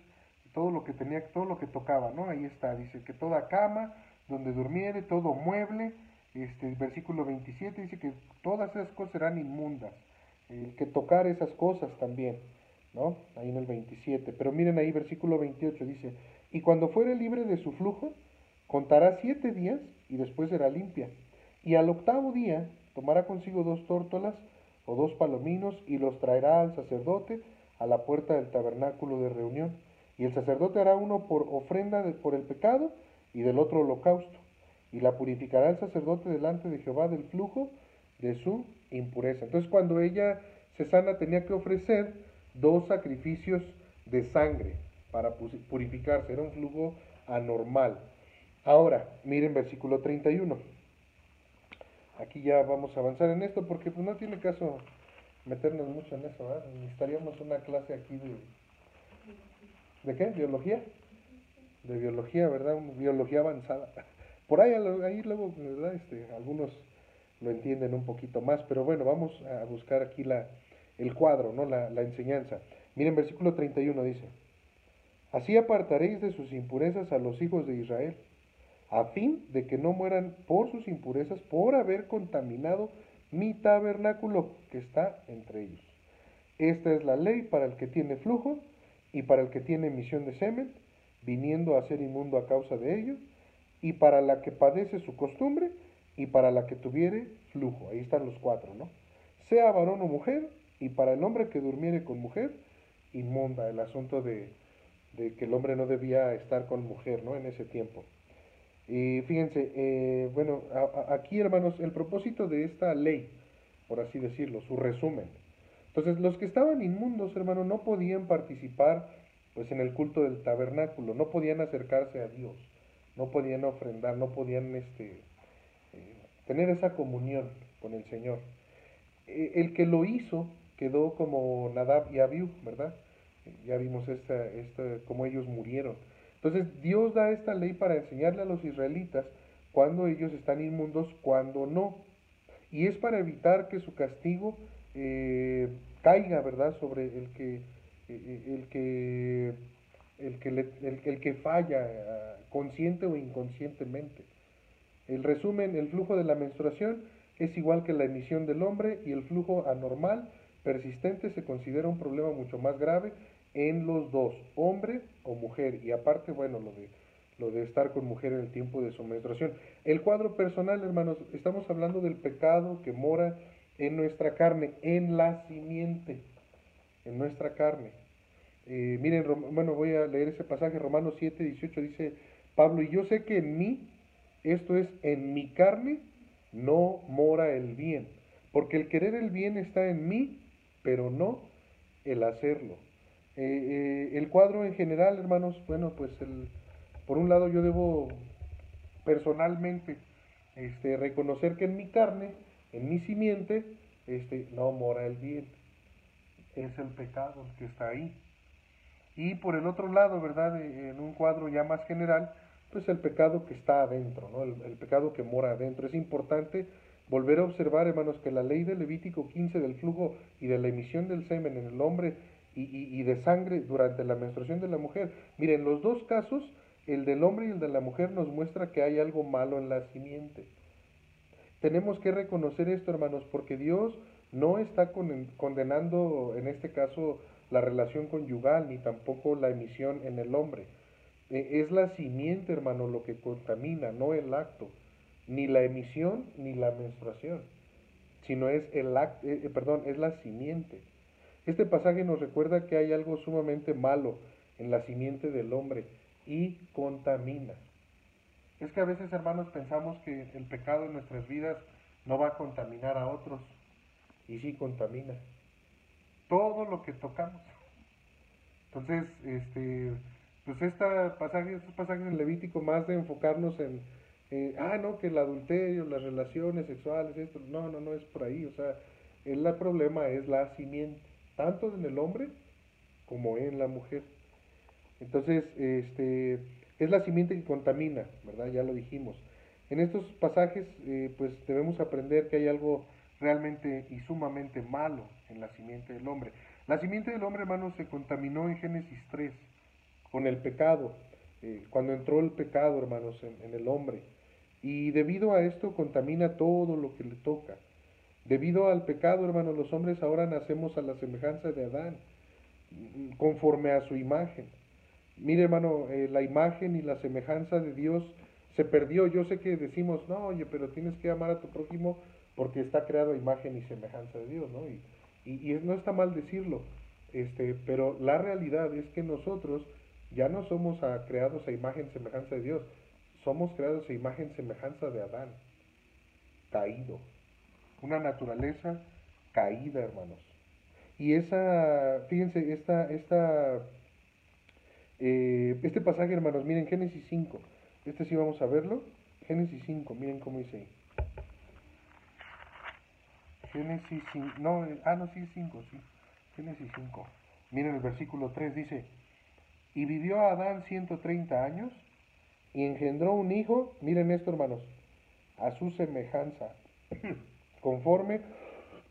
[SPEAKER 1] todo lo que tenía, todo lo que tocaba, ¿no? Ahí está, dice que toda cama donde durmiere, todo mueble, este, versículo 27 dice que todas esas cosas serán inmundas, el que tocar esas cosas también, ¿no? Ahí en el 27, pero miren ahí versículo 28 dice, y cuando fuere libre de su flujo, contará siete días y después será limpia, y al octavo día tomará consigo dos tórtolas o dos palominos y los traerá al sacerdote a la puerta del tabernáculo de reunión y el sacerdote hará uno por ofrenda por el pecado y del otro holocausto. Y la purificará el sacerdote delante de Jehová del flujo de su impureza. Entonces cuando ella se sana tenía que ofrecer dos sacrificios de sangre para purificarse. Era un flujo anormal. Ahora, miren versículo 31. Aquí ya vamos a avanzar en esto porque pues, no tiene caso meternos mucho en eso. Necesitaríamos una clase aquí de, ¿De qué? ¿Biología? De biología, ¿verdad? Biología avanzada. Por ahí, ahí luego. Este, algunos lo entienden un poquito más, pero bueno, vamos a buscar aquí la, el cuadro, ¿no? La, la enseñanza. Miren, versículo 31 dice, Así apartaréis de sus impurezas a los hijos de Israel, a fin de que no mueran por sus impurezas, por haber contaminado mi tabernáculo que está entre ellos. Esta es la ley para el que tiene flujo y para el que tiene emisión de semen, viniendo a ser inmundo a causa de ello, y para la que padece su costumbre, y para la que tuviere flujo. Ahí están los cuatro, ¿no? Sea varón o mujer, y para el hombre que durmiere con mujer, inmunda, el asunto de, que el hombre no debía estar con mujer, ¿no? En ese tiempo. Y fíjense, eh, bueno, aquí hermanos, el propósito de esta ley, por así decirlo, su resumen, entonces, los que estaban inmundos, hermano, no podían participar pues en el culto del tabernáculo, no podían acercarse a Dios, no podían ofrendar, no podían este, eh, tener esa comunión con el Señor. E, el que lo hizo quedó como Nadab y Abiú, ¿verdad? Ya vimos esta, esta, cómo ellos murieron. Entonces Dios da esta ley para enseñarle a los israelitas cuando ellos están inmundos, cuando no. Y es para evitar que su castigo eh, caiga, ¿verdad?, sobre el que, eh, el que, el que, el, que falla, ah, consciente o inconscientemente. El resumen, el flujo de la menstruación es igual que la emisión del hombre y el flujo anormal persistente se considera un problema mucho más grave en los dos, hombre o mujer, y aparte, bueno, lo de, lo de estar con mujer en el tiempo de su menstruación. El cuadro personal, hermanos, estamos hablando del pecado que mora en nuestra carne, en la simiente, en nuestra carne. Eh, miren, bueno, voy a leer ese pasaje, Romanos 7, 18, dice Pablo, y yo sé que en mí, esto es, en mi carne, no mora el bien, porque el querer el bien está en mí, pero no el hacerlo. Eh, eh, el cuadro en general, hermanos, bueno, pues el, por un lado yo debo personalmente este, reconocer que en mi carne en mi simiente este, no mora el bien. Es el pecado que está ahí. Y por el otro lado, ¿verdad? Eh, en un cuadro ya más general, pues el pecado que está adentro, ¿no? El, pecado que mora adentro. Es importante volver a observar, hermanos, que la ley de Levítico 15 del flujo y de la emisión del semen en el hombre y, y de sangre durante la menstruación de la mujer, miren, los dos casos, el del hombre y el de la mujer nos muestra que hay algo malo en la simiente. Tenemos que reconocer esto, hermanos, porque Dios no está condenando, en este caso, la relación conyugal, ni tampoco la emisión en el hombre. E, es la simiente, hermano, lo que contamina, no el acto, ni la emisión ni la menstruación, sino es el acto, eh, eh, perdón, es la simiente. Este pasaje nos recuerda que hay algo sumamente malo en la simiente del hombre y contamina. Es que a veces, hermanos, pensamos que el pecado en nuestras vidas no va a contaminar a otros. Y sí contamina. Todo lo que tocamos. Entonces, este, pues esta pasaje, estos pasajes en Levítico, más de enfocarnos en, ah, no, que el adulterio, las relaciones sexuales, esto, no, no, no es por ahí. O sea, el problema es la simiente, tanto en el hombre como en la mujer. Entonces, este, es la simiente que contamina, ¿verdad? Ya lo dijimos. En estos pasajes, eh, pues debemos aprender que hay algo realmente y sumamente malo en la simiente del hombre. La simiente del hombre, hermanos, se contaminó en Génesis 3 con el pecado, eh, cuando entró el pecado, hermanos, en, el hombre. Y debido a esto contamina todo lo que le toca. Debido al pecado, hermanos, los hombres ahora nacemos a la semejanza de Adán, conforme a su imagen. Mire, hermano, eh, la imagen y la semejanza de Dios se perdió. Yo sé que decimos, no, oye, pero tienes que amar a tu prójimo porque está creado a imagen y semejanza de Dios, ¿no? Y, no está mal decirlo, este, pero la realidad es que nosotros ya no somos creados a imagen semejanza de Dios, somos creados a imagen semejanza de Adán, caído. Una naturaleza caída, hermanos. Y esa, fíjense, esta, esta, eh, este pasaje, hermanos, miren, Génesis 5, este sí vamos a verlo, Génesis 5, miren cómo dice ahí. Génesis 5, no, ah, no, sí es 5, sí. Génesis 5. Miren el versículo 3, dice, y vivió Adán 130 años y engendró un hijo, miren esto hermanos, a su semejanza, conforme,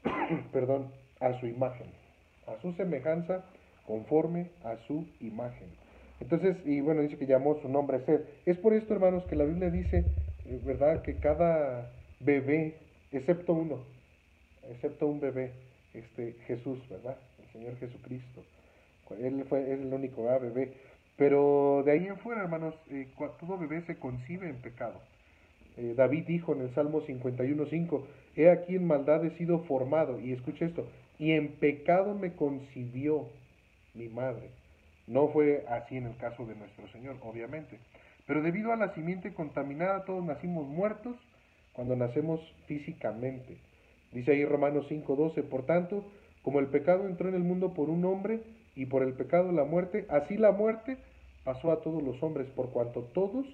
[SPEAKER 1] perdón, a su imagen, a su semejanza, conforme a su imagen. Entonces, y bueno, dice que llamó su nombre ser. Es por esto, hermanos, que la Biblia dice, eh, ¿verdad?, que cada bebé, excepto uno, excepto un bebé, este Jesús, ¿verdad? El Señor Jesucristo. Él fue el único bebé. Pero de ahí en fuera, hermanos, eh, todo bebé se concibe en pecado. Eh, David dijo en el Salmo 51.5, he aquí en maldad he sido formado, y escuche esto, y en pecado me concibió mi madre. No fue así en el caso de nuestro Señor, obviamente. Pero debido a la simiente contaminada, todos nacimos muertos cuando nacemos físicamente. Dice ahí Romanos 5:12, por tanto, como el pecado entró en el mundo por un hombre y por el pecado la muerte, así la muerte pasó a todos los hombres, por cuanto todos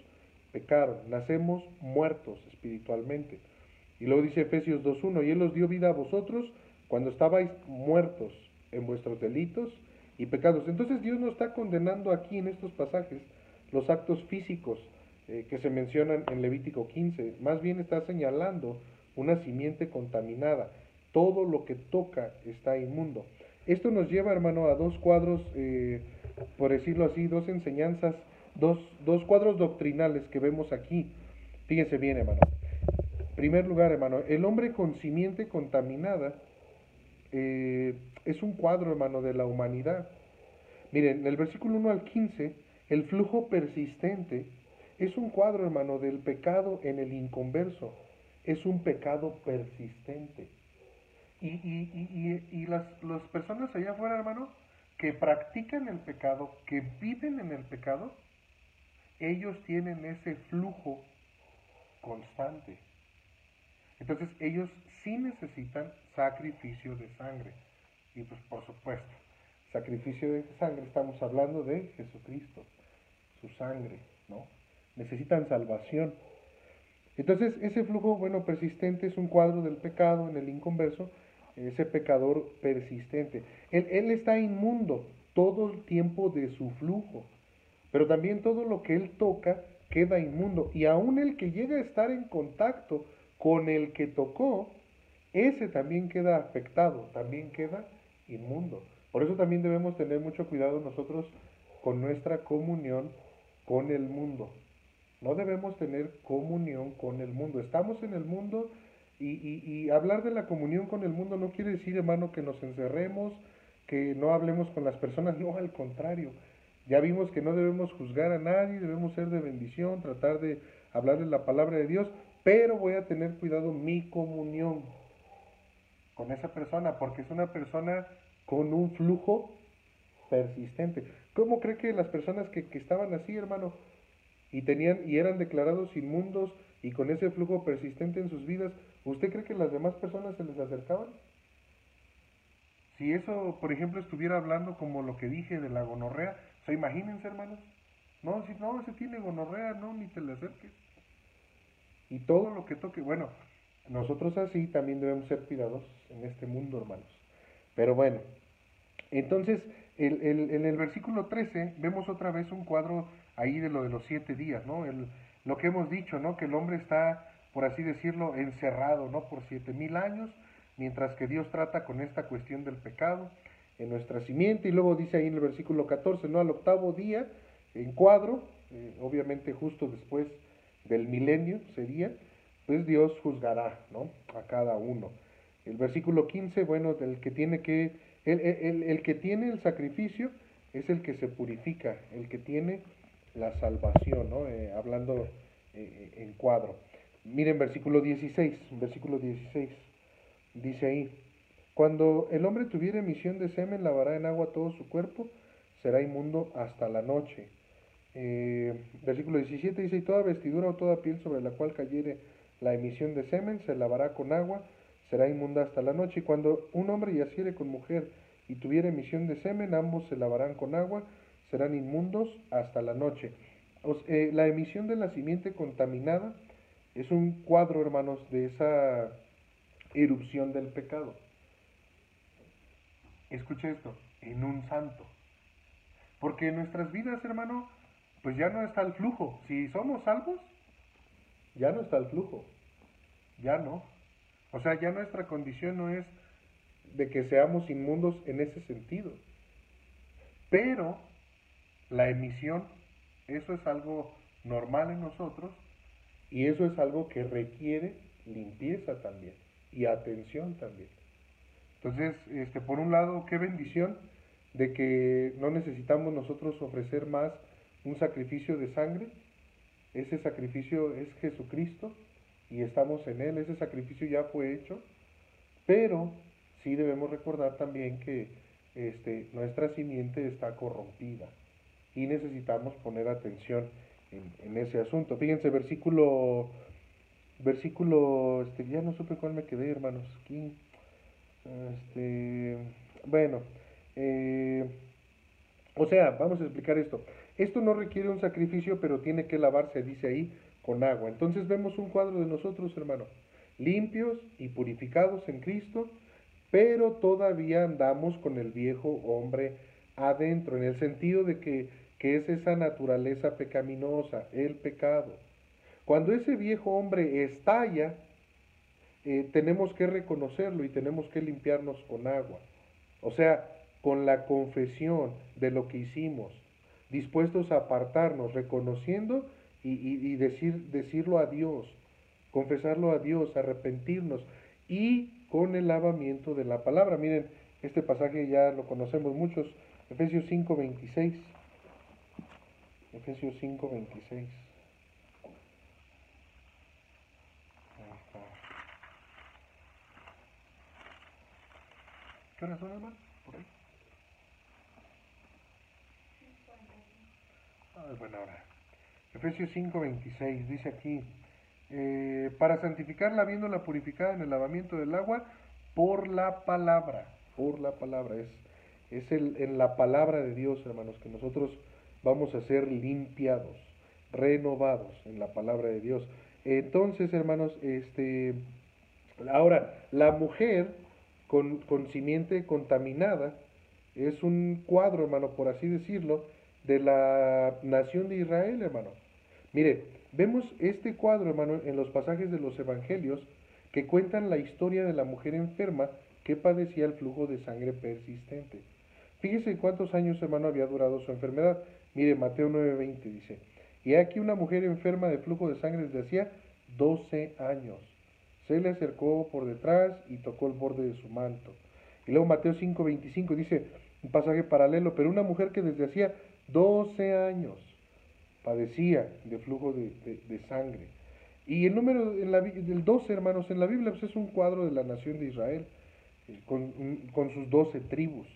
[SPEAKER 1] pecaron, nacemos muertos espiritualmente. Y luego dice Efesios 2:1, y Él os dio vida a vosotros cuando estabais muertos en vuestros delitos y pecados. Entonces Dios no está condenando aquí en estos pasajes los actos físicos eh, que se mencionan en Levítico 15, más bien está señalando una simiente contaminada. Todo lo que toca está inmundo. Esto nos lleva, hermano, a dos cuadros, eh, por decirlo así, dos enseñanzas, dos, dos cuadros doctrinales que vemos aquí. Fíjense bien, hermano. En primer lugar, hermano, el hombre con simiente contaminada eh, es un cuadro, hermano, de la humanidad. Miren, en el versículo 1 al 15, el flujo persistente es un cuadro, hermano, del pecado en el inconverso es un pecado persistente. Y, y, y, las, las personas allá afuera, hermano, que practican el pecado, que viven en el pecado, ellos tienen ese flujo constante. Entonces ellos sí necesitan sacrificio de sangre. Y pues por supuesto, sacrificio de sangre, estamos hablando de Jesucristo, su sangre, ¿no? Necesitan salvación. Entonces, ese flujo, bueno, persistente es un cuadro del pecado en el inconverso, ese pecador persistente. Él, él está inmundo todo el tiempo de su flujo, pero también todo lo que él toca queda inmundo. Y aún el que llega a estar en contacto con el que tocó, ese también queda afectado, también queda inmundo. Por eso también debemos tener mucho cuidado nosotros con nuestra comunión con el mundo. No debemos tener comunión con el mundo. Estamos en el mundo y, hablar de la comunión con el mundo no quiere decir, hermano, que nos encerremos, que no hablemos con las personas. No, al contrario. Ya vimos que no debemos juzgar a nadie, debemos ser de bendición, tratar de hablar de la palabra de Dios, pero voy a tener cuidado mi comunión con esa persona, porque es una persona con un flujo persistente. ¿Cómo cree que las personas que, que estaban así, hermano, y tenían y eran declarados inmundos y con ese flujo persistente en sus vidas, ¿usted cree que las demás personas se les acercaban? Si eso, por ejemplo, estuviera hablando como lo que dije de la gonorrea, o sea, imagínense, hermanos. No, si no, se tiene gonorrea, no, ni te le acerques. Y todo lo que toque, bueno, nosotros así también debemos ser cuidadosos en este mundo, hermanos. Pero bueno, entonces, en el versículo 13 vemos otra vez un cuadro ahí de lo de los siete días, ¿no? El, lo que hemos dicho, ¿no? Que el hombre está, por así decirlo, encerrado, ¿no? Por siete mil años, mientras que Dios trata con esta cuestión del pecado en nuestra simiente. Y luego dice ahí en el versículo 14, ¿no? Al octavo día, en cuadro, eh, obviamente justo después del milenio sería, pues Dios juzgará, ¿no? A cada uno. El versículo 15, bueno, del que tiene que, el, el, el que tiene el sacrificio es el que se purifica, el que tiene la salvación, ¿no? Eh, hablando eh, en cuadro. Miren versículo 16, versículo 16, dice ahí, cuando el hombre tuviera emisión de semen, lavará en agua todo su cuerpo, será inmundo hasta la noche. Eh, versículo 17 dice, y toda vestidura o toda piel sobre la cual cayere la emisión de semen, se lavará con agua, será inmunda hasta la noche. Y cuando un hombre yaciere con mujer y tuviera emisión de semen, ambos se lavarán con agua, serán inmundos hasta la noche. Eh, la emisión de la simiente contaminada es un cuadro, hermanos, de esa erupción del pecado. Escuche esto, en un santo. Porque en nuestras vidas, hermano, pues ya no está el flujo. Si somos salvos, ya no está el flujo. Ya no. O sea, ya nuestra condición no es de que seamos inmundos en ese sentido. Pero la emisión, eso es algo normal en nosotros y eso es algo que requiere limpieza también y atención también. Entonces, este, por un lado, qué bendición de que no necesitamos nosotros ofrecer más un sacrificio de sangre. Ese sacrificio es Jesucristo y estamos en Él. Ese sacrificio ya fue hecho, pero sí debemos recordar también que este, nuestra simiente está corrompida y necesitamos poner atención en, ese asunto. Fíjense, versículo, versículo, este, ya no supe cuál me quedé, hermanos, aquí, este, bueno, eh, o sea, vamos a explicar esto. Esto no requiere un sacrificio, pero tiene que lavarse, dice ahí, con agua. Entonces vemos un cuadro de nosotros, hermano, limpios y purificados en Cristo, pero todavía andamos con el viejo hombre adentro, en el sentido de que que es esa naturaleza pecaminosa, el pecado. Cuando ese viejo hombre estalla, eh, tenemos que reconocerlo y tenemos que limpiarnos con agua. O sea, con la confesión de lo que hicimos, dispuestos a apartarnos, reconociendo y, decir, decirlo a Dios, confesarlo a Dios, arrepentirnos y con el lavamiento de la palabra. Miren, este pasaje ya lo conocemos muchos, Efesios 5, 26. Efesios 5, 26. ¿Qué hora son, hermano? Por ahí. Ah, buena hora. Efesios 5, 26 dice aquí, eh, para santificarla habiéndola purificada en el lavamiento del agua por la palabra, por la palabra, es, es el, en la palabra de Dios, hermanos, que nosotros vamos a ser limpiados, renovados en la palabra de Dios. Entonces, hermanos, este, ahora, la mujer con, con simiente contaminada es un cuadro, hermano, por así decirlo, de la nación de Israel, hermano. Mire, vemos este cuadro, hermano, en los pasajes de los evangelios que cuentan la historia de la mujer enferma que padecía el flujo de sangre persistente. Fíjese cuántos años, hermano, había durado su enfermedad. Mire, Mateo 9:20 dice, y aquí una mujer enferma de flujo de sangre desde hacía 12 años. Se le acercó por detrás y tocó el borde de su manto. Y luego Mateo 5:25 dice, un pasaje paralelo, pero una mujer que desde hacía 12 años padecía de flujo de, sangre. Y el número en la, del 12, hermanos, en la Biblia pues es un cuadro de la nación de Israel, eh, con, con sus 12 tribus.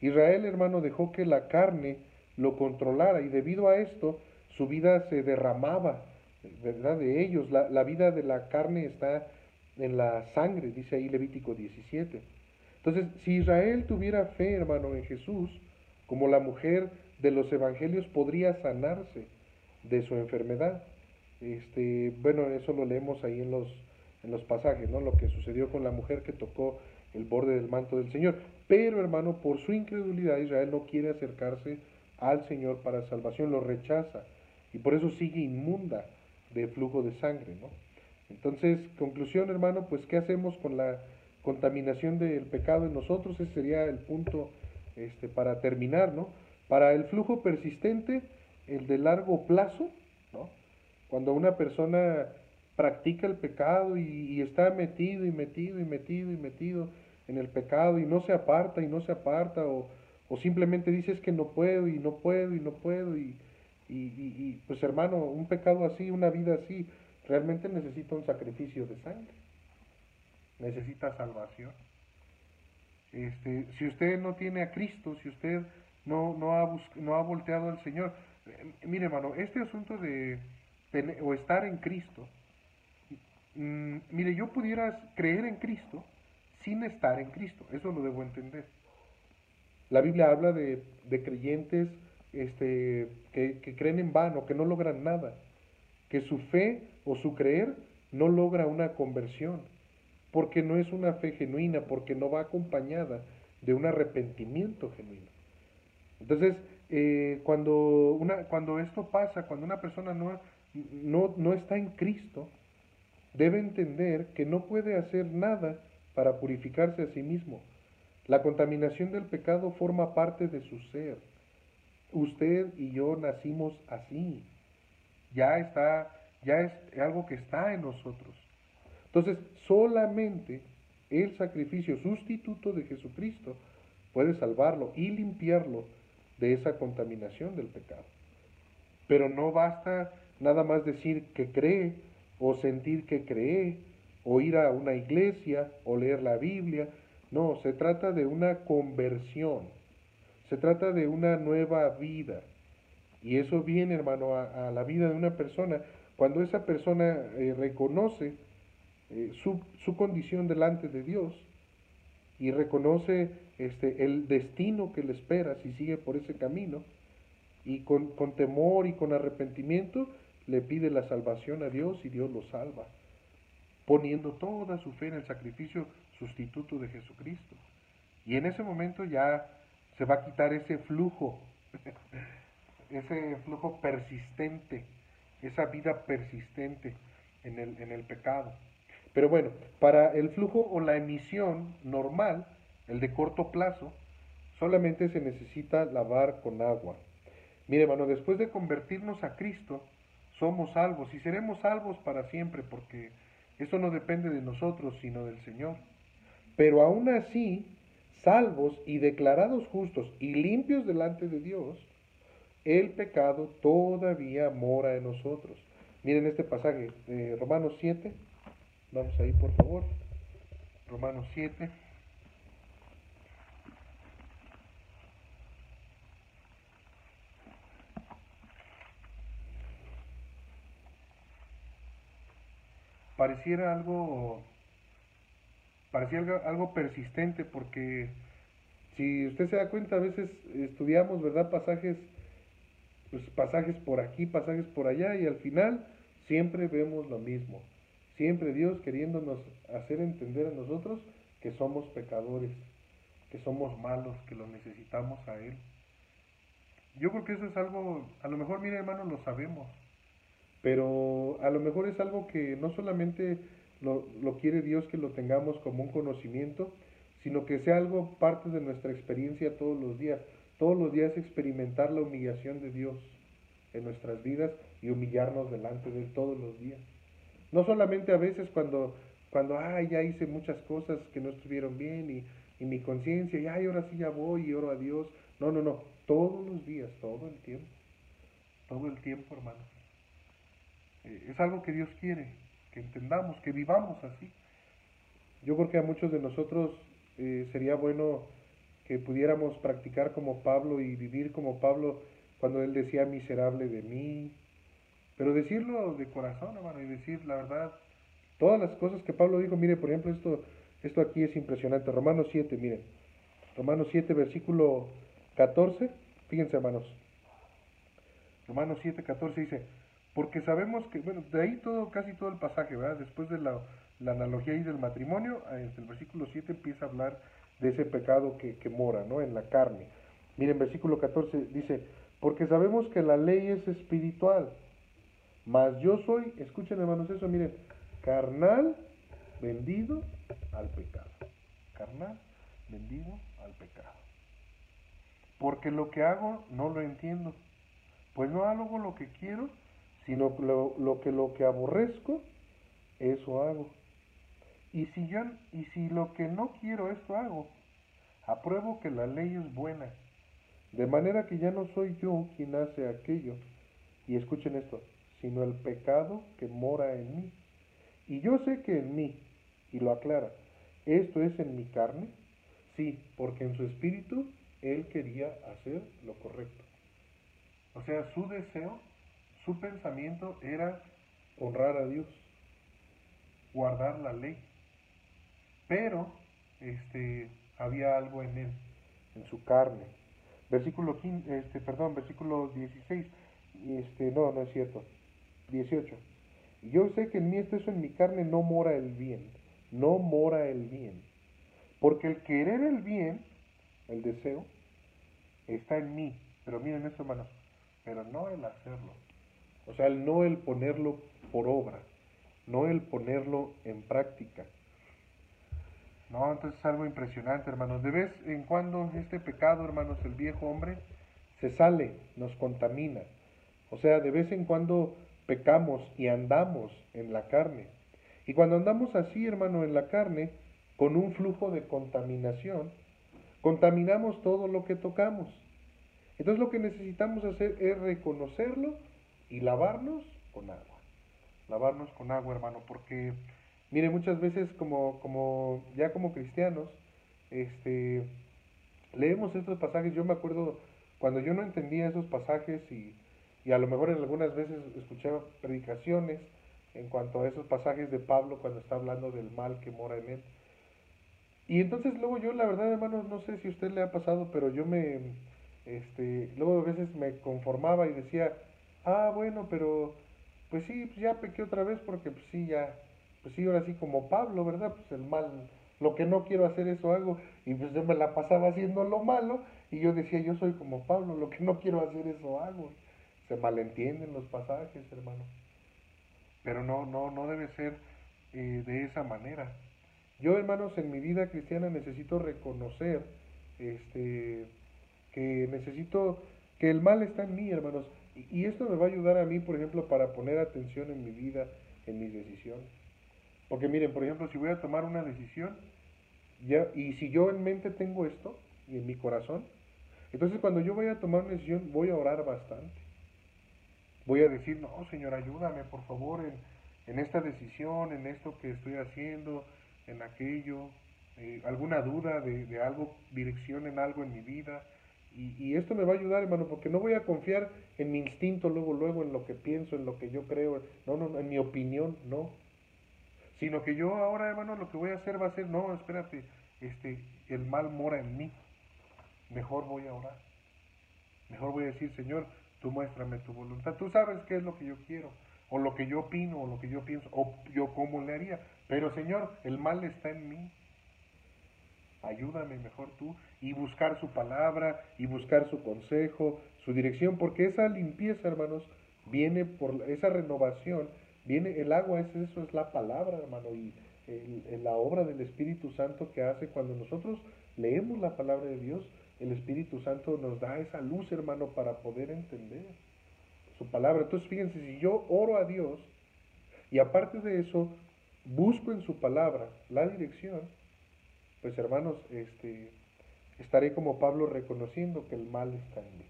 [SPEAKER 1] Israel, hermano, dejó que la carne lo controlara y debido a esto su vida se derramaba, ¿verdad? De ellos, la, la vida de la carne está en la sangre, dice ahí Levítico 17. Entonces, si Israel tuviera fe, hermano, en Jesús, como la mujer de los evangelios podría sanarse de su enfermedad. Este, bueno, eso lo leemos ahí en los, en los pasajes, ¿no? Lo que sucedió con la mujer que tocó el borde del manto del Señor. pero hermano, por su incredulidad Israel no quiere acercarse al Señor para salvación, lo rechaza y por eso sigue inmunda de flujo de sangre, ¿no? Entonces, conclusión, hermano, pues ¿qué hacemos con la contaminación del pecado en nosotros? Ese sería el punto este, para terminar, ¿no? Para el flujo persistente, el de largo plazo, ¿no? Cuando una persona practica el pecado y, está metido y metido y metido y metido en el pecado y no se aparta y no se aparta o, o simplemente dices que no puedo y no puedo y no puedo y, y, y, pues hermano, un pecado así, una vida así, realmente necesita un sacrificio de sangre, necesita salvación. Este, si usted no tiene a Cristo, si usted no, no, ha, no ha volteado al Señor, eh, mire hermano, este asunto de o estar en Cristo, mm, mire, yo pudiera creer en Cristo sin estar en Cristo, eso lo debo entender. La Biblia habla de, de creyentes este, que, que creen en vano, que no logran nada, que su fe o su creer no logra una conversión, porque no es una fe genuina, porque no va acompañada de un arrepentimiento genuino. Entonces, eh, cuando, una, cuando esto pasa, cuando una persona no, no, no está en Cristo, debe entender que no puede hacer nada para purificarse a sí mismo. La contaminación del pecado forma parte de su ser. Usted y yo nacimos así. Ya está, ya es algo que está en nosotros. Entonces, solamente el sacrificio sustituto de Jesucristo puede salvarlo y limpiarlo de esa contaminación del pecado. Pero no basta nada más decir que cree o sentir que cree o ir a una iglesia o leer la Biblia. No, se trata de una conversión. Se trata de una nueva vida. Y eso viene, hermano, a, la vida de una persona cuando esa persona eh, reconoce eh, su, su, condición delante de Dios y reconoce este, el destino que le espera si sigue por ese camino y con, con temor y con arrepentimiento le pide la salvación a Dios y Dios lo salva poniendo toda su fe en el sacrificio sustituto de Jesucristo. Y en ese momento ya se va a quitar ese flujo, ese flujo persistente, esa vida persistente en el, en el pecado. Pero bueno, para el flujo o la emisión normal, el de corto plazo, solamente se necesita lavar con agua. Mire, hermano, después de convertirnos a Cristo, somos salvos y seremos salvos para siempre porque eso no depende de nosotros, sino del Señor. Pero aún así, salvos y declarados justos y limpios delante de Dios, el pecado todavía mora en nosotros. Miren este pasaje, de Romanos 7, vamos ahí por favor, Romanos 7. pareciera algo pareciera algo, persistente porque si usted se da cuenta a veces estudiamos verdad pasajes pues pasajes por aquí pasajes por allá y al final siempre vemos lo mismo. Siempre Dios queriéndonos hacer entender a nosotros que somos pecadores que somos malos que lo necesitamos a él. Yo creo que eso es algo a lo mejor mire hermano lo sabemos pero a lo mejor es algo que no solamente lo, quiere Dios que lo tengamos como un conocimiento, sino que sea algo parte de nuestra experiencia todos los días. Todos los días experimentar la humillación de Dios en nuestras vidas y humillarnos delante de Él todos los días. No solamente a veces cuando, cuando ay, ya hice muchas cosas que no estuvieron bien y, y mi conciencia, y ay, ahora sí ya voy y oro a Dios. No, no, no, todos los días, todo el tiempo. Todo el tiempo, hermano. Eh, es algo que Dios quiere, que entendamos, que vivamos así. Yo creo que a muchos de nosotros eh, sería bueno que pudiéramos practicar como Pablo y vivir como Pablo cuando él decía miserable de mí, pero decirlo de corazón, hermano, y decir la verdad, todas las cosas que Pablo dijo, mire, por ejemplo, esto, esto aquí es impresionante, Romanos 7, miren, Romanos 7, versículo 14, fíjense hermanos, Romanos 7, 14 dice, porque sabemos que, bueno, de ahí todo, casi todo el pasaje, ¿verdad? Después de la, analogía ahí del matrimonio, desde el versículo 7 empieza a hablar de ese pecado que, que mora, ¿no? En la carne. Miren, versículo 14 dice, porque sabemos que la ley es espiritual, mas yo soy, escuchen hermanos eso, miren, carnal vendido al pecado. Carnal vendido al pecado. Porque lo que hago no lo entiendo. Pues no hago lo que quiero, sino lo, lo que lo que aborrezco, eso hago. Y si yo y si lo que no quiero esto hago, apruebo que la ley es buena. De manera que ya no soy yo quien hace aquello. Y escuchen esto, sino el pecado que mora en mí. Y yo sé que en mí, y lo aclara, esto es en mi carne, sí, porque en su espíritu él quería hacer lo correcto. O sea, su deseo, su pensamiento era honrar a Dios, guardar la ley. Pero este había algo en él, en su carne. Versículo 15, este, perdón, versículo 16. Este, no, no es cierto. 18. Yo sé que en mí, esto eso en mi carne, no mora el bien. No mora el bien. Porque el querer el bien, el deseo, está en mí. Pero miren esto, hermanos. Pero no el hacerlo. O sea, el no el ponerlo por obra. No el ponerlo en práctica. No, entonces es algo impresionante, hermanos. De vez en cuando este pecado, hermanos, el viejo hombre, se sale, nos contamina. O sea, de vez en cuando pecamos y andamos en la carne. Y cuando andamos así, hermano, en la carne, con un flujo de contaminación, contaminamos todo lo que tocamos. Entonces lo que necesitamos hacer es reconocerlo y lavarnos con agua. Lavarnos con agua, hermano, porque, mire, muchas veces como, como ya como cristianos, este, leemos estos pasajes. Yo me acuerdo cuando yo no entendía esos pasajes y y a lo mejor en algunas veces escuché predicaciones en cuanto a esos pasajes de Pablo cuando está hablando del mal que mora en él. Y entonces luego yo, la verdad, hermanos, no sé si a usted le ha pasado, pero yo me, este, luego a veces me conformaba y decía, ah, bueno, pero, pues sí, pues ya pequé otra vez porque pues sí, ya, pues sí, ahora sí como Pablo, ¿verdad? Pues el mal, lo que no quiero hacer eso hago, y pues yo me la pasaba haciendo lo malo, y yo decía, yo soy como Pablo, lo que no quiero hacer eso hago. Se malentienden los pasajes, hermano. Pero no, no, no debe ser eh, de esa manera. Yo, hermanos, en mi vida cristiana necesito reconocer este, que necesito que el mal está en mí, hermanos. Y, esto me va a ayudar a mí, por ejemplo, para poner atención en mi vida, en mis decisiones. Porque miren, por ejemplo, si voy a tomar una decisión, ya, y si yo en mente tengo esto, y en mi corazón, entonces cuando yo voy a tomar una decisión, voy a orar bastante voy a decir, no, Señor, ayúdame, por favor, en, en esta decisión, en esto que estoy haciendo, en aquello, eh, alguna duda de, de, algo, dirección en algo en mi vida. Y, esto me va a ayudar, hermano, porque no voy a confiar en mi instinto luego, luego, en lo que pienso, en lo que yo creo, no, no, en mi opinión, no. Sino que yo ahora, hermano, lo que voy a hacer va a ser, no, espérate, este, el mal mora en mí. Mejor voy a orar. Mejor voy a decir, Señor, tú muéstrame tu voluntad. Tú sabes qué es lo que yo quiero, o lo que yo opino, o lo que yo pienso, o yo cómo le haría. Pero Señor, el mal está en mí. Ayúdame mejor tú y buscar su palabra y buscar su consejo, su dirección, porque esa limpieza, hermanos, viene por esa renovación, viene el agua, es eso es la palabra, hermano, y la obra del Espíritu Santo que hace cuando nosotros leemos la palabra de Dios, el Espíritu Santo nos da esa luz, hermano, para poder entender su palabra. Entonces, fíjense, si yo oro a Dios y aparte de eso, busco en su palabra la dirección, pues hermanos, este, estaré como Pablo reconociendo que el mal está en mí.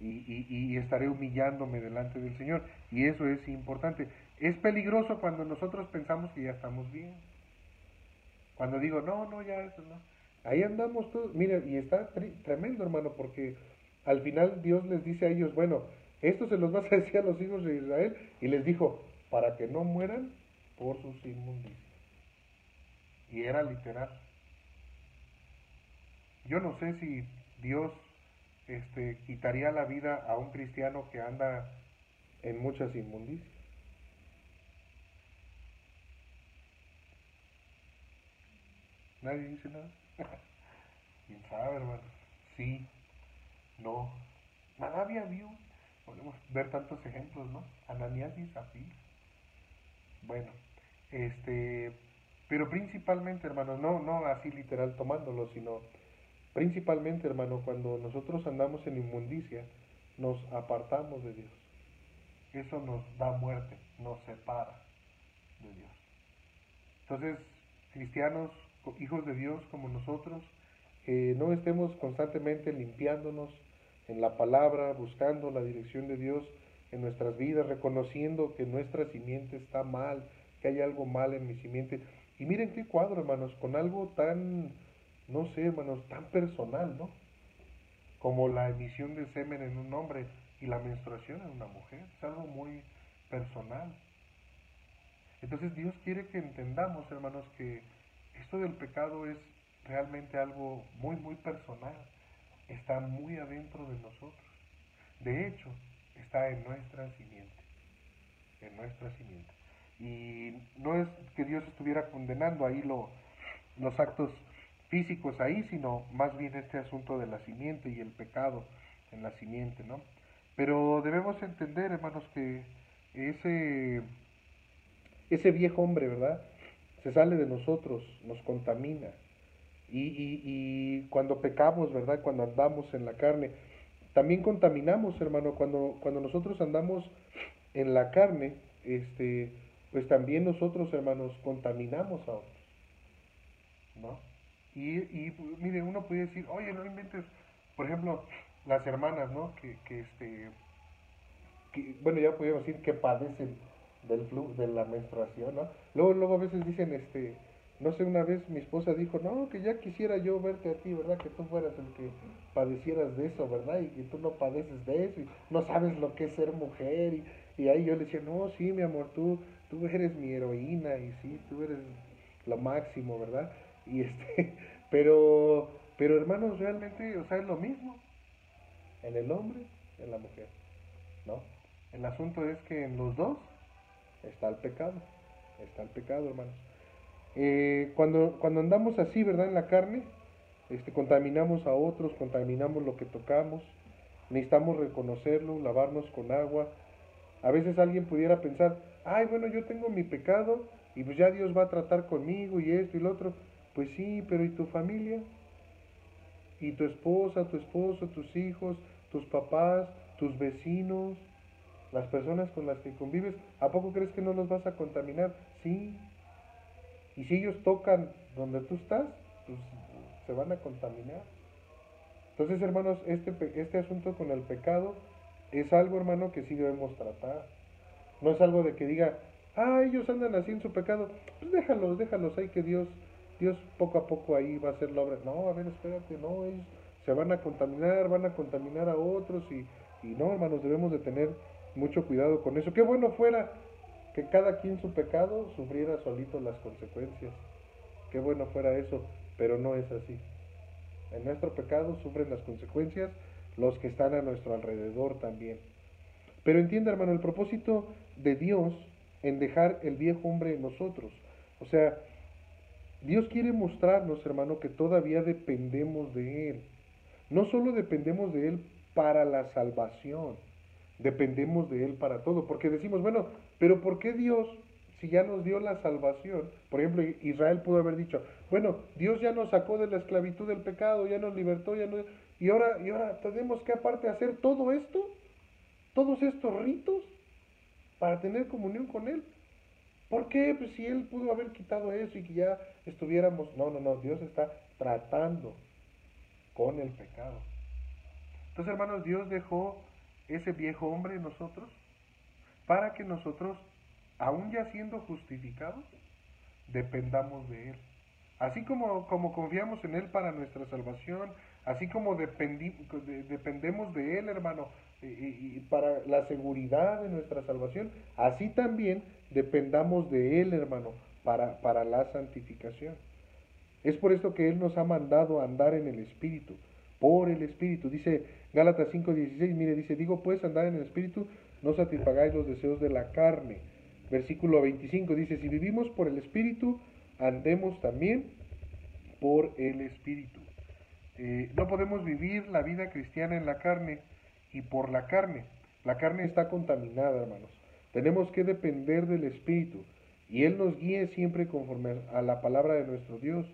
[SPEAKER 1] Y, y, estaré humillándome delante del Señor. Y eso es importante. Es peligroso cuando nosotros pensamos que ya estamos bien. Cuando digo, no, no, ya eso no. Ahí andamos todos, mira, y está tremendo, hermano, porque al final Dios les dice a ellos, bueno, esto se los vas a decir a los hijos de Israel, y les dijo, para que no mueran por sus inmundicias. Y era literal. Yo no sé si Dios este, quitaría la vida a un cristiano que anda en muchas inmundicias. Nadie dice nada. ¿Quién sabe, hermano? Sí, no. Había vio. Podemos ver tantos ejemplos, ¿no? Ananías y Zafir. Bueno, este, pero principalmente, hermano, no, no así literal tomándolo, sino principalmente, hermano, cuando nosotros andamos en inmundicia, nos apartamos de Dios. Eso nos da muerte, nos separa de Dios. Entonces, cristianos, hijos de Dios como nosotros, eh, no estemos constantemente limpiándonos en la palabra, buscando la dirección de Dios en nuestras vidas, reconociendo que nuestra simiente está mal, que hay algo mal en mi simiente. Y miren qué cuadro, hermanos, con algo tan, no sé, hermanos, tan personal, ¿no? Como la emisión de semen en un hombre y la menstruación en una mujer. Es algo muy personal. Entonces Dios quiere que entendamos, hermanos, que esto del pecado es realmente algo muy, muy personal. Está muy adentro de nosotros. De hecho, está en nuestra simiente. En nuestra simiente. Y no es que Dios estuviera condenando ahí lo, los actos físicos ahí, sino más bien este asunto de la simiente y el pecado en la simiente, ¿no? Pero debemos entender, hermanos, que ese, ese viejo hombre, ¿verdad? Se sale de nosotros, nos contamina. Y, y, y cuando pecamos, ¿verdad? Cuando andamos en la carne, también contaminamos, hermano, cuando, cuando nosotros andamos en la carne, este, pues también nosotros, hermanos, contaminamos a otros. ¿No? Y, y mire, uno puede decir, oye, no inventes, por ejemplo, las hermanas, ¿no? Que, que este, bueno, ya podríamos decir que padecen del flu, de la menstruación, ¿no? Luego, luego a veces dicen, este, no sé, una vez mi esposa dijo, no, que ya quisiera yo verte a ti, ¿verdad? Que tú fueras el que padecieras de eso, ¿verdad? Y que tú no padeces de eso y no sabes lo que es ser mujer. Y, y ahí yo le decía, no, sí, mi amor, tú, tú eres mi heroína y sí, tú eres lo máximo, ¿verdad? Y este, pero, pero hermanos, realmente, o sea, es lo mismo en el hombre, en la mujer, ¿no? El asunto es que en los dos está el pecado, está el pecado, hermanos. Eh, cuando, cuando andamos así, ¿verdad? En la carne, este, contaminamos a otros, contaminamos lo que tocamos, necesitamos reconocerlo, lavarnos con agua. A veces alguien pudiera pensar, ay, bueno, yo tengo mi pecado y pues ya Dios va a tratar conmigo y esto y lo otro. Pues sí, pero ¿y tu familia? ¿Y tu esposa, tu esposo, tus hijos, tus papás, tus vecinos, las personas con las que convives? ¿A poco crees que no los vas a contaminar? Sí. Y si ellos tocan donde tú estás, pues se van a contaminar. Entonces, hermanos, este, este asunto con el pecado es algo, hermano, que sí debemos tratar. No es algo de que diga, ah, ellos andan así en su pecado, pues déjalos, déjalos ahí que Dios, Dios poco a poco ahí va a hacer la obra. No, a ver, espérate, no, ellos se van a contaminar, van a contaminar a otros y, y no, hermanos, debemos de tener mucho cuidado con eso. Qué bueno fuera que cada quien su pecado sufriera solito las consecuencias. Qué bueno fuera eso, pero no es así. En nuestro pecado sufren las consecuencias los que están a nuestro alrededor también. Pero entienda, hermano, el propósito de Dios en dejar el viejo hombre en nosotros. O sea, Dios quiere mostrarnos, hermano, que todavía dependemos de Él. No solo dependemos de Él para la salvación, dependemos de Él para todo. Porque decimos, bueno, pero ¿por qué Dios, si ya nos dio la salvación? Por ejemplo, Israel pudo haber dicho, bueno, Dios ya nos sacó de la esclavitud del pecado, ya nos libertó, ya nos... Y ahora, y ahora tenemos que aparte hacer todo esto, todos estos ritos, para tener comunión con Él. ¿Por qué? Pues si Él pudo haber quitado eso y que ya estuviéramos... No, no, no, Dios está tratando con el pecado. Entonces, hermanos, Dios dejó ese viejo hombre en nosotros para que nosotros, aún ya siendo justificados, dependamos de Él. Así como, como confiamos en Él para nuestra salvación, así como dependemos de Él, hermano, y, para la seguridad de nuestra salvación, así también dependamos de Él, hermano, para, para la santificación. Es por esto que Él nos ha mandado andar en el Espíritu, por el Espíritu. Dice Gálatas 5:16, mire, dice, digo pues andar en el Espíritu, no satisfagáis los deseos de la carne. Versículo 25 dice, si vivimos por el Espíritu, andemos también por el Espíritu. Eh, no podemos vivir la vida cristiana en la carne y por la carne. La carne está contaminada, hermanos. Tenemos que depender del Espíritu y Él nos guíe siempre conforme a la palabra de nuestro Dios.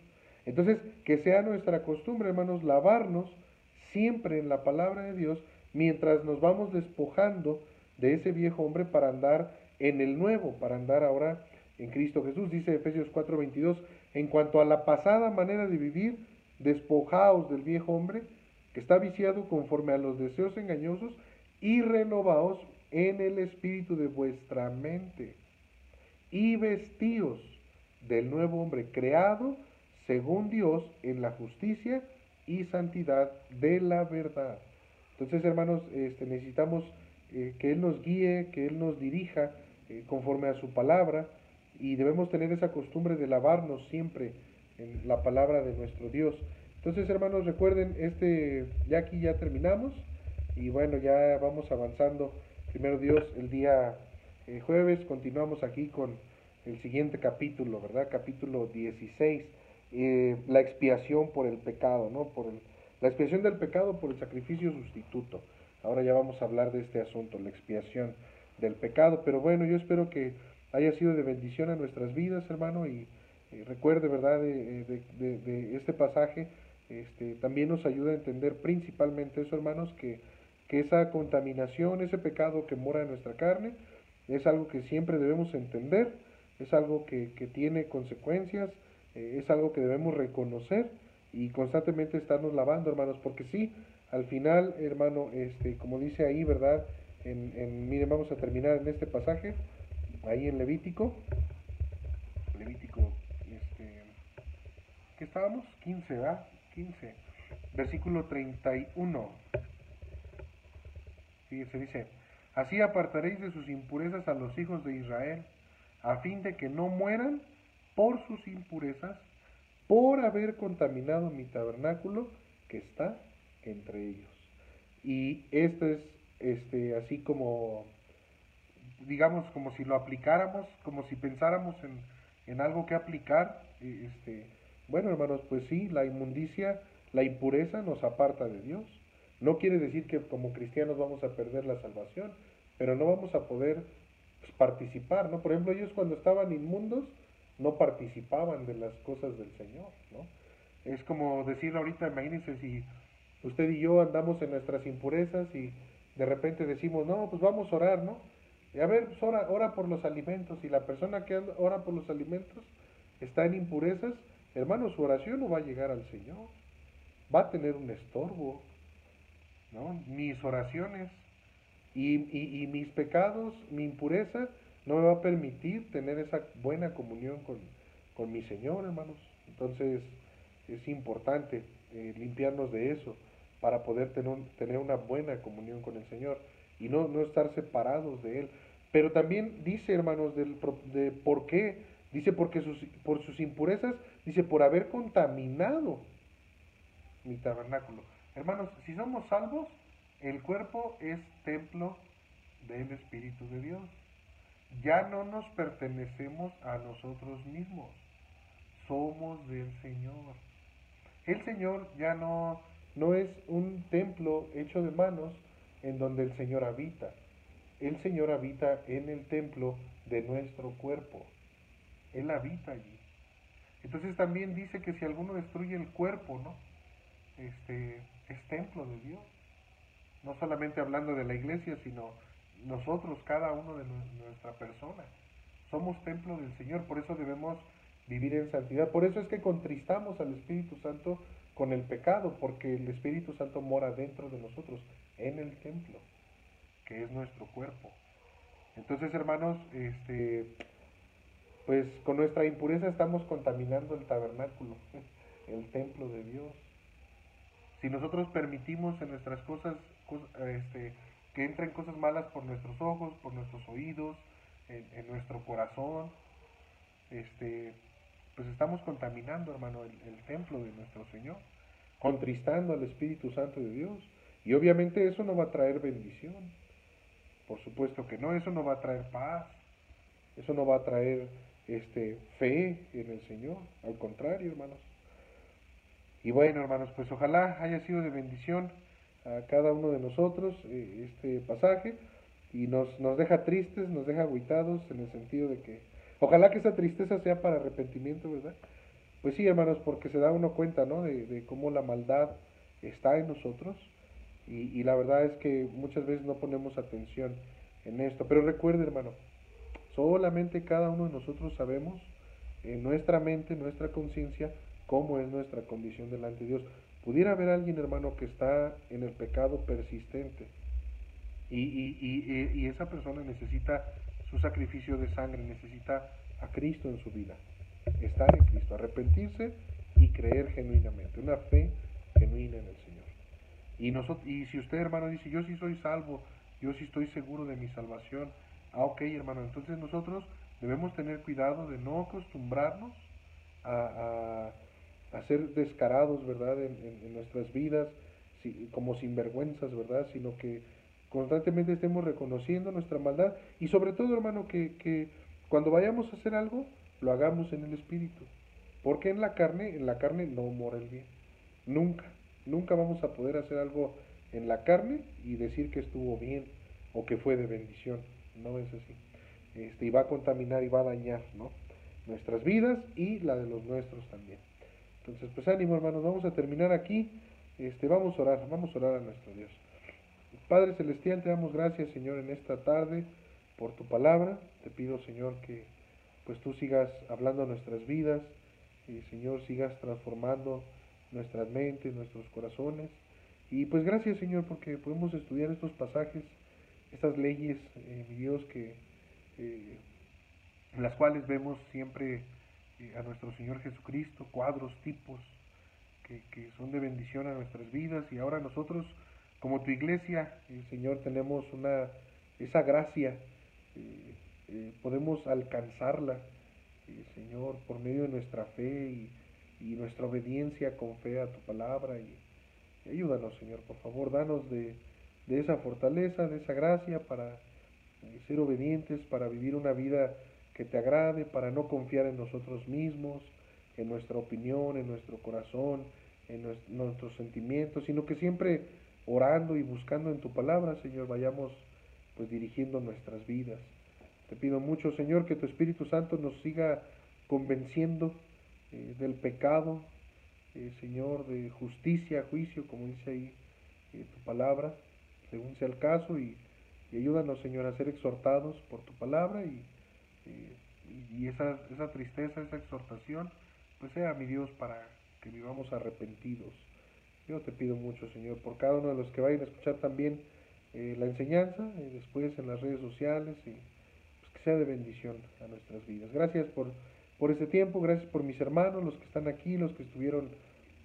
[SPEAKER 1] Entonces, que sea nuestra costumbre, hermanos, lavarnos siempre en la palabra de Dios mientras nos vamos despojando de ese viejo hombre para andar en el nuevo, para andar ahora en Cristo Jesús. Dice Efesios 4:22, en cuanto a la pasada manera de vivir, despojaos del viejo hombre que está viciado conforme a los deseos engañosos y renovaos en el espíritu de vuestra mente y vestíos del nuevo hombre creado según Dios en la justicia y santidad de la verdad. Entonces, hermanos, este, necesitamos eh, que Él nos guíe, que Él nos dirija eh, conforme a su palabra y debemos tener esa costumbre de lavarnos siempre en la palabra de nuestro Dios. Entonces, hermanos, recuerden, este, ya aquí ya terminamos y bueno, ya vamos avanzando. Primero Dios, el día eh, jueves continuamos aquí con el siguiente capítulo, ¿verdad? Capítulo 16, eh, la expiación por el pecado, ¿no? Por la expiación del pecado por el sacrificio sustituto. Ahora ya vamos a hablar de este asunto, la expiación del pecado. Pero bueno, yo espero que haya sido de bendición a nuestras vidas, hermano, y eh, recuerde, ¿verdad?, de, este pasaje, este, también nos ayuda a entender principalmente eso, hermanos, que, que esa contaminación, ese pecado que mora en nuestra carne, es algo que siempre debemos entender, es algo que, que tiene consecuencias, eh, es algo que debemos reconocer y constantemente estarnos lavando, hermanos, porque sí, al final, hermano, este, como dice ahí, ¿verdad? En, en, miren, vamos a terminar en este pasaje, ahí en Levítico, Levítico, este, ¿qué estábamos? 15, ¿verdad? 15, versículo 31. Fíjense, dice, así apartaréis de sus impurezas a los hijos de Israel, a fin de que no mueran por sus impurezas, por haber contaminado mi tabernáculo que está entre ellos. Y esto es este, así como digamos, como si lo aplicáramos, como si pensáramos en, en algo que aplicar, este, bueno, hermanos, pues sí, la inmundicia, la impureza nos aparta de Dios. No quiere decir que como cristianos vamos a perder la salvación, pero no vamos a poder pues, participar, ¿no? Por ejemplo, ellos cuando estaban inmundos no participaban de las cosas del Señor, ¿no? Es como decirlo ahorita, imagínense si usted y yo andamos en nuestras impurezas y de repente decimos, no, pues vamos a orar, ¿no? Y a ver, pues ora, por los alimentos. Y la persona que ora por los alimentos está en impurezas, hermano, su oración no va a llegar al Señor. Va a tener un estorbo. ¿No? Mis oraciones y, mis pecados, mi impureza, no me va a permitir tener esa buena comunión con, con mi Señor, hermanos. Entonces es importante eh, limpiarnos de eso para poder tener, tener una buena comunión con el Señor y no, no estar separados de Él. Pero también dice, hermanos, del, de por qué. Dice porque sus, por sus impurezas, dice por haber contaminado mi tabernáculo. Hermanos, si somos salvos, el cuerpo es templo del Espíritu de Dios. Ya no nos pertenecemos a nosotros mismos, somos del Señor. El Señor ya no, no es un templo hecho de manos en donde el Señor habita el Señor habita en el templo de nuestro cuerpo. Él habita allí. Entonces también dice que si alguno destruye el cuerpo, ¿no? Este es templo de Dios. No solamente hablando de la iglesia, sino nosotros, cada uno de nuestra persona. Somos templo del Señor, por eso debemos vivir en santidad. Por eso es que contristamos al Espíritu Santo con el pecado, porque el Espíritu Santo mora dentro de nosotros, en el templo que es nuestro cuerpo. Entonces, hermanos, este, pues con nuestra impureza estamos contaminando el tabernáculo, el templo de Dios. Si nosotros permitimos en nuestras cosas, este, que entren cosas malas por nuestros ojos, por nuestros oídos, en, nuestro corazón, este, pues estamos contaminando, hermano, el, templo de nuestro Señor, contristando al Espíritu Santo de Dios. Y obviamente eso no va a traer bendición. Por supuesto que no, eso no va a traer paz, eso no va a traer este, fe en el Señor, al contrario, hermanos. Y bueno, hermanos, pues ojalá haya sido de bendición a cada uno de nosotros eh, este pasaje y nos, nos deja tristes, nos deja aguitados en el sentido de que ojalá que esa tristeza sea para arrepentimiento, ¿verdad? Pues sí, hermanos, porque se da uno cuenta, ¿no? De, de cómo la maldad está en nosotros y, y, la verdad es que muchas veces no ponemos atención en esto. Pero recuerde, hermano, solamente cada uno de nosotros sabemos en nuestra mente, en nuestra conciencia, cómo es nuestra condición delante de Dios. Pudiera haber alguien, hermano, que está en el pecado persistente y, y, y, esa persona necesita su sacrificio de sangre, necesita a Cristo en su vida, estar en Cristo, arrepentirse y creer genuinamente, una fe genuina en el Señor. Y, nosotros, y si usted, hermano, dice, yo sí soy salvo, yo sí estoy seguro de mi salvación, ah, ok, hermano, entonces nosotros debemos tener cuidado de no acostumbrarnos a, ser descarados, ¿verdad?, en, nuestras vidas, como sinvergüenzas, ¿verdad?, sino que constantemente estemos reconociendo nuestra maldad y sobre todo, hermano, que, que cuando vayamos a hacer algo, lo hagamos en el Espíritu. Porque en la carne, en la carne no mora el bien. Nunca, nunca vamos a poder hacer algo en la carne y decir que estuvo bien o que fue de bendición. No es así. Este, y va a contaminar y va a dañar ¿no? nuestras vidas y la de los nuestros también. Entonces, pues ánimo hermanos, vamos a terminar aquí. Este, vamos a orar, vamos a orar a nuestro Dios. Padre Celestial, te damos gracias, Señor, en esta tarde por tu palabra. Te pido, Señor, que pues tú sigas hablando nuestras vidas y, Señor, sigas transformando nuestras mentes, nuestros corazones. Y pues gracias, Señor, porque podemos estudiar estos pasajes, estas leyes, eh, mi Dios, que eh, las cuales vemos siempre a nuestro Señor Jesucristo, cuadros, tipos que, que son de bendición a nuestras vidas y ahora nosotros como tu iglesia, eh, Señor, tenemos una, esa gracia, eh, eh, podemos alcanzarla, Señor, por medio de nuestra fe y, nuestra obediencia con fe a tu palabra. Y, ayúdanos, Señor, por favor, danos de, de, esa fortaleza, de esa gracia para ser obedientes, para vivir una vida que te agrade, para no confiar en nosotros mismos, en nuestra opinión, en nuestro corazón, en nuestros sentimientos, sino que siempre orando y buscando en tu palabra, Señor, vayamos pues dirigiendo nuestras vidas. Te pido mucho, Señor, que tu Espíritu Santo nos siga convenciendo eh, del pecado, eh, Señor, de justicia, juicio, como dice ahí eh, tu palabra, según sea el caso, y, ayúdanos, Señor, a ser exhortados por tu palabra y, y esa, esa tristeza, esa exhortación, pues sea, mi Dios, para que vivamos arrepentidos yo te pido mucho, Señor, por cada uno de los que vayan a escuchar también eh, la enseñanza, y después en las redes sociales, y pues, que sea de bendición a nuestras vidas. Gracias por, por este tiempo, gracias por mis hermanos, los que están aquí, los que estuvieron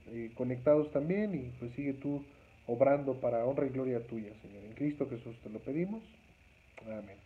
[SPEAKER 1] eh, conectados también, y pues sigue tú obrando para honra y gloria tuya, Señor. En Cristo Jesús te lo pedimos. Amén.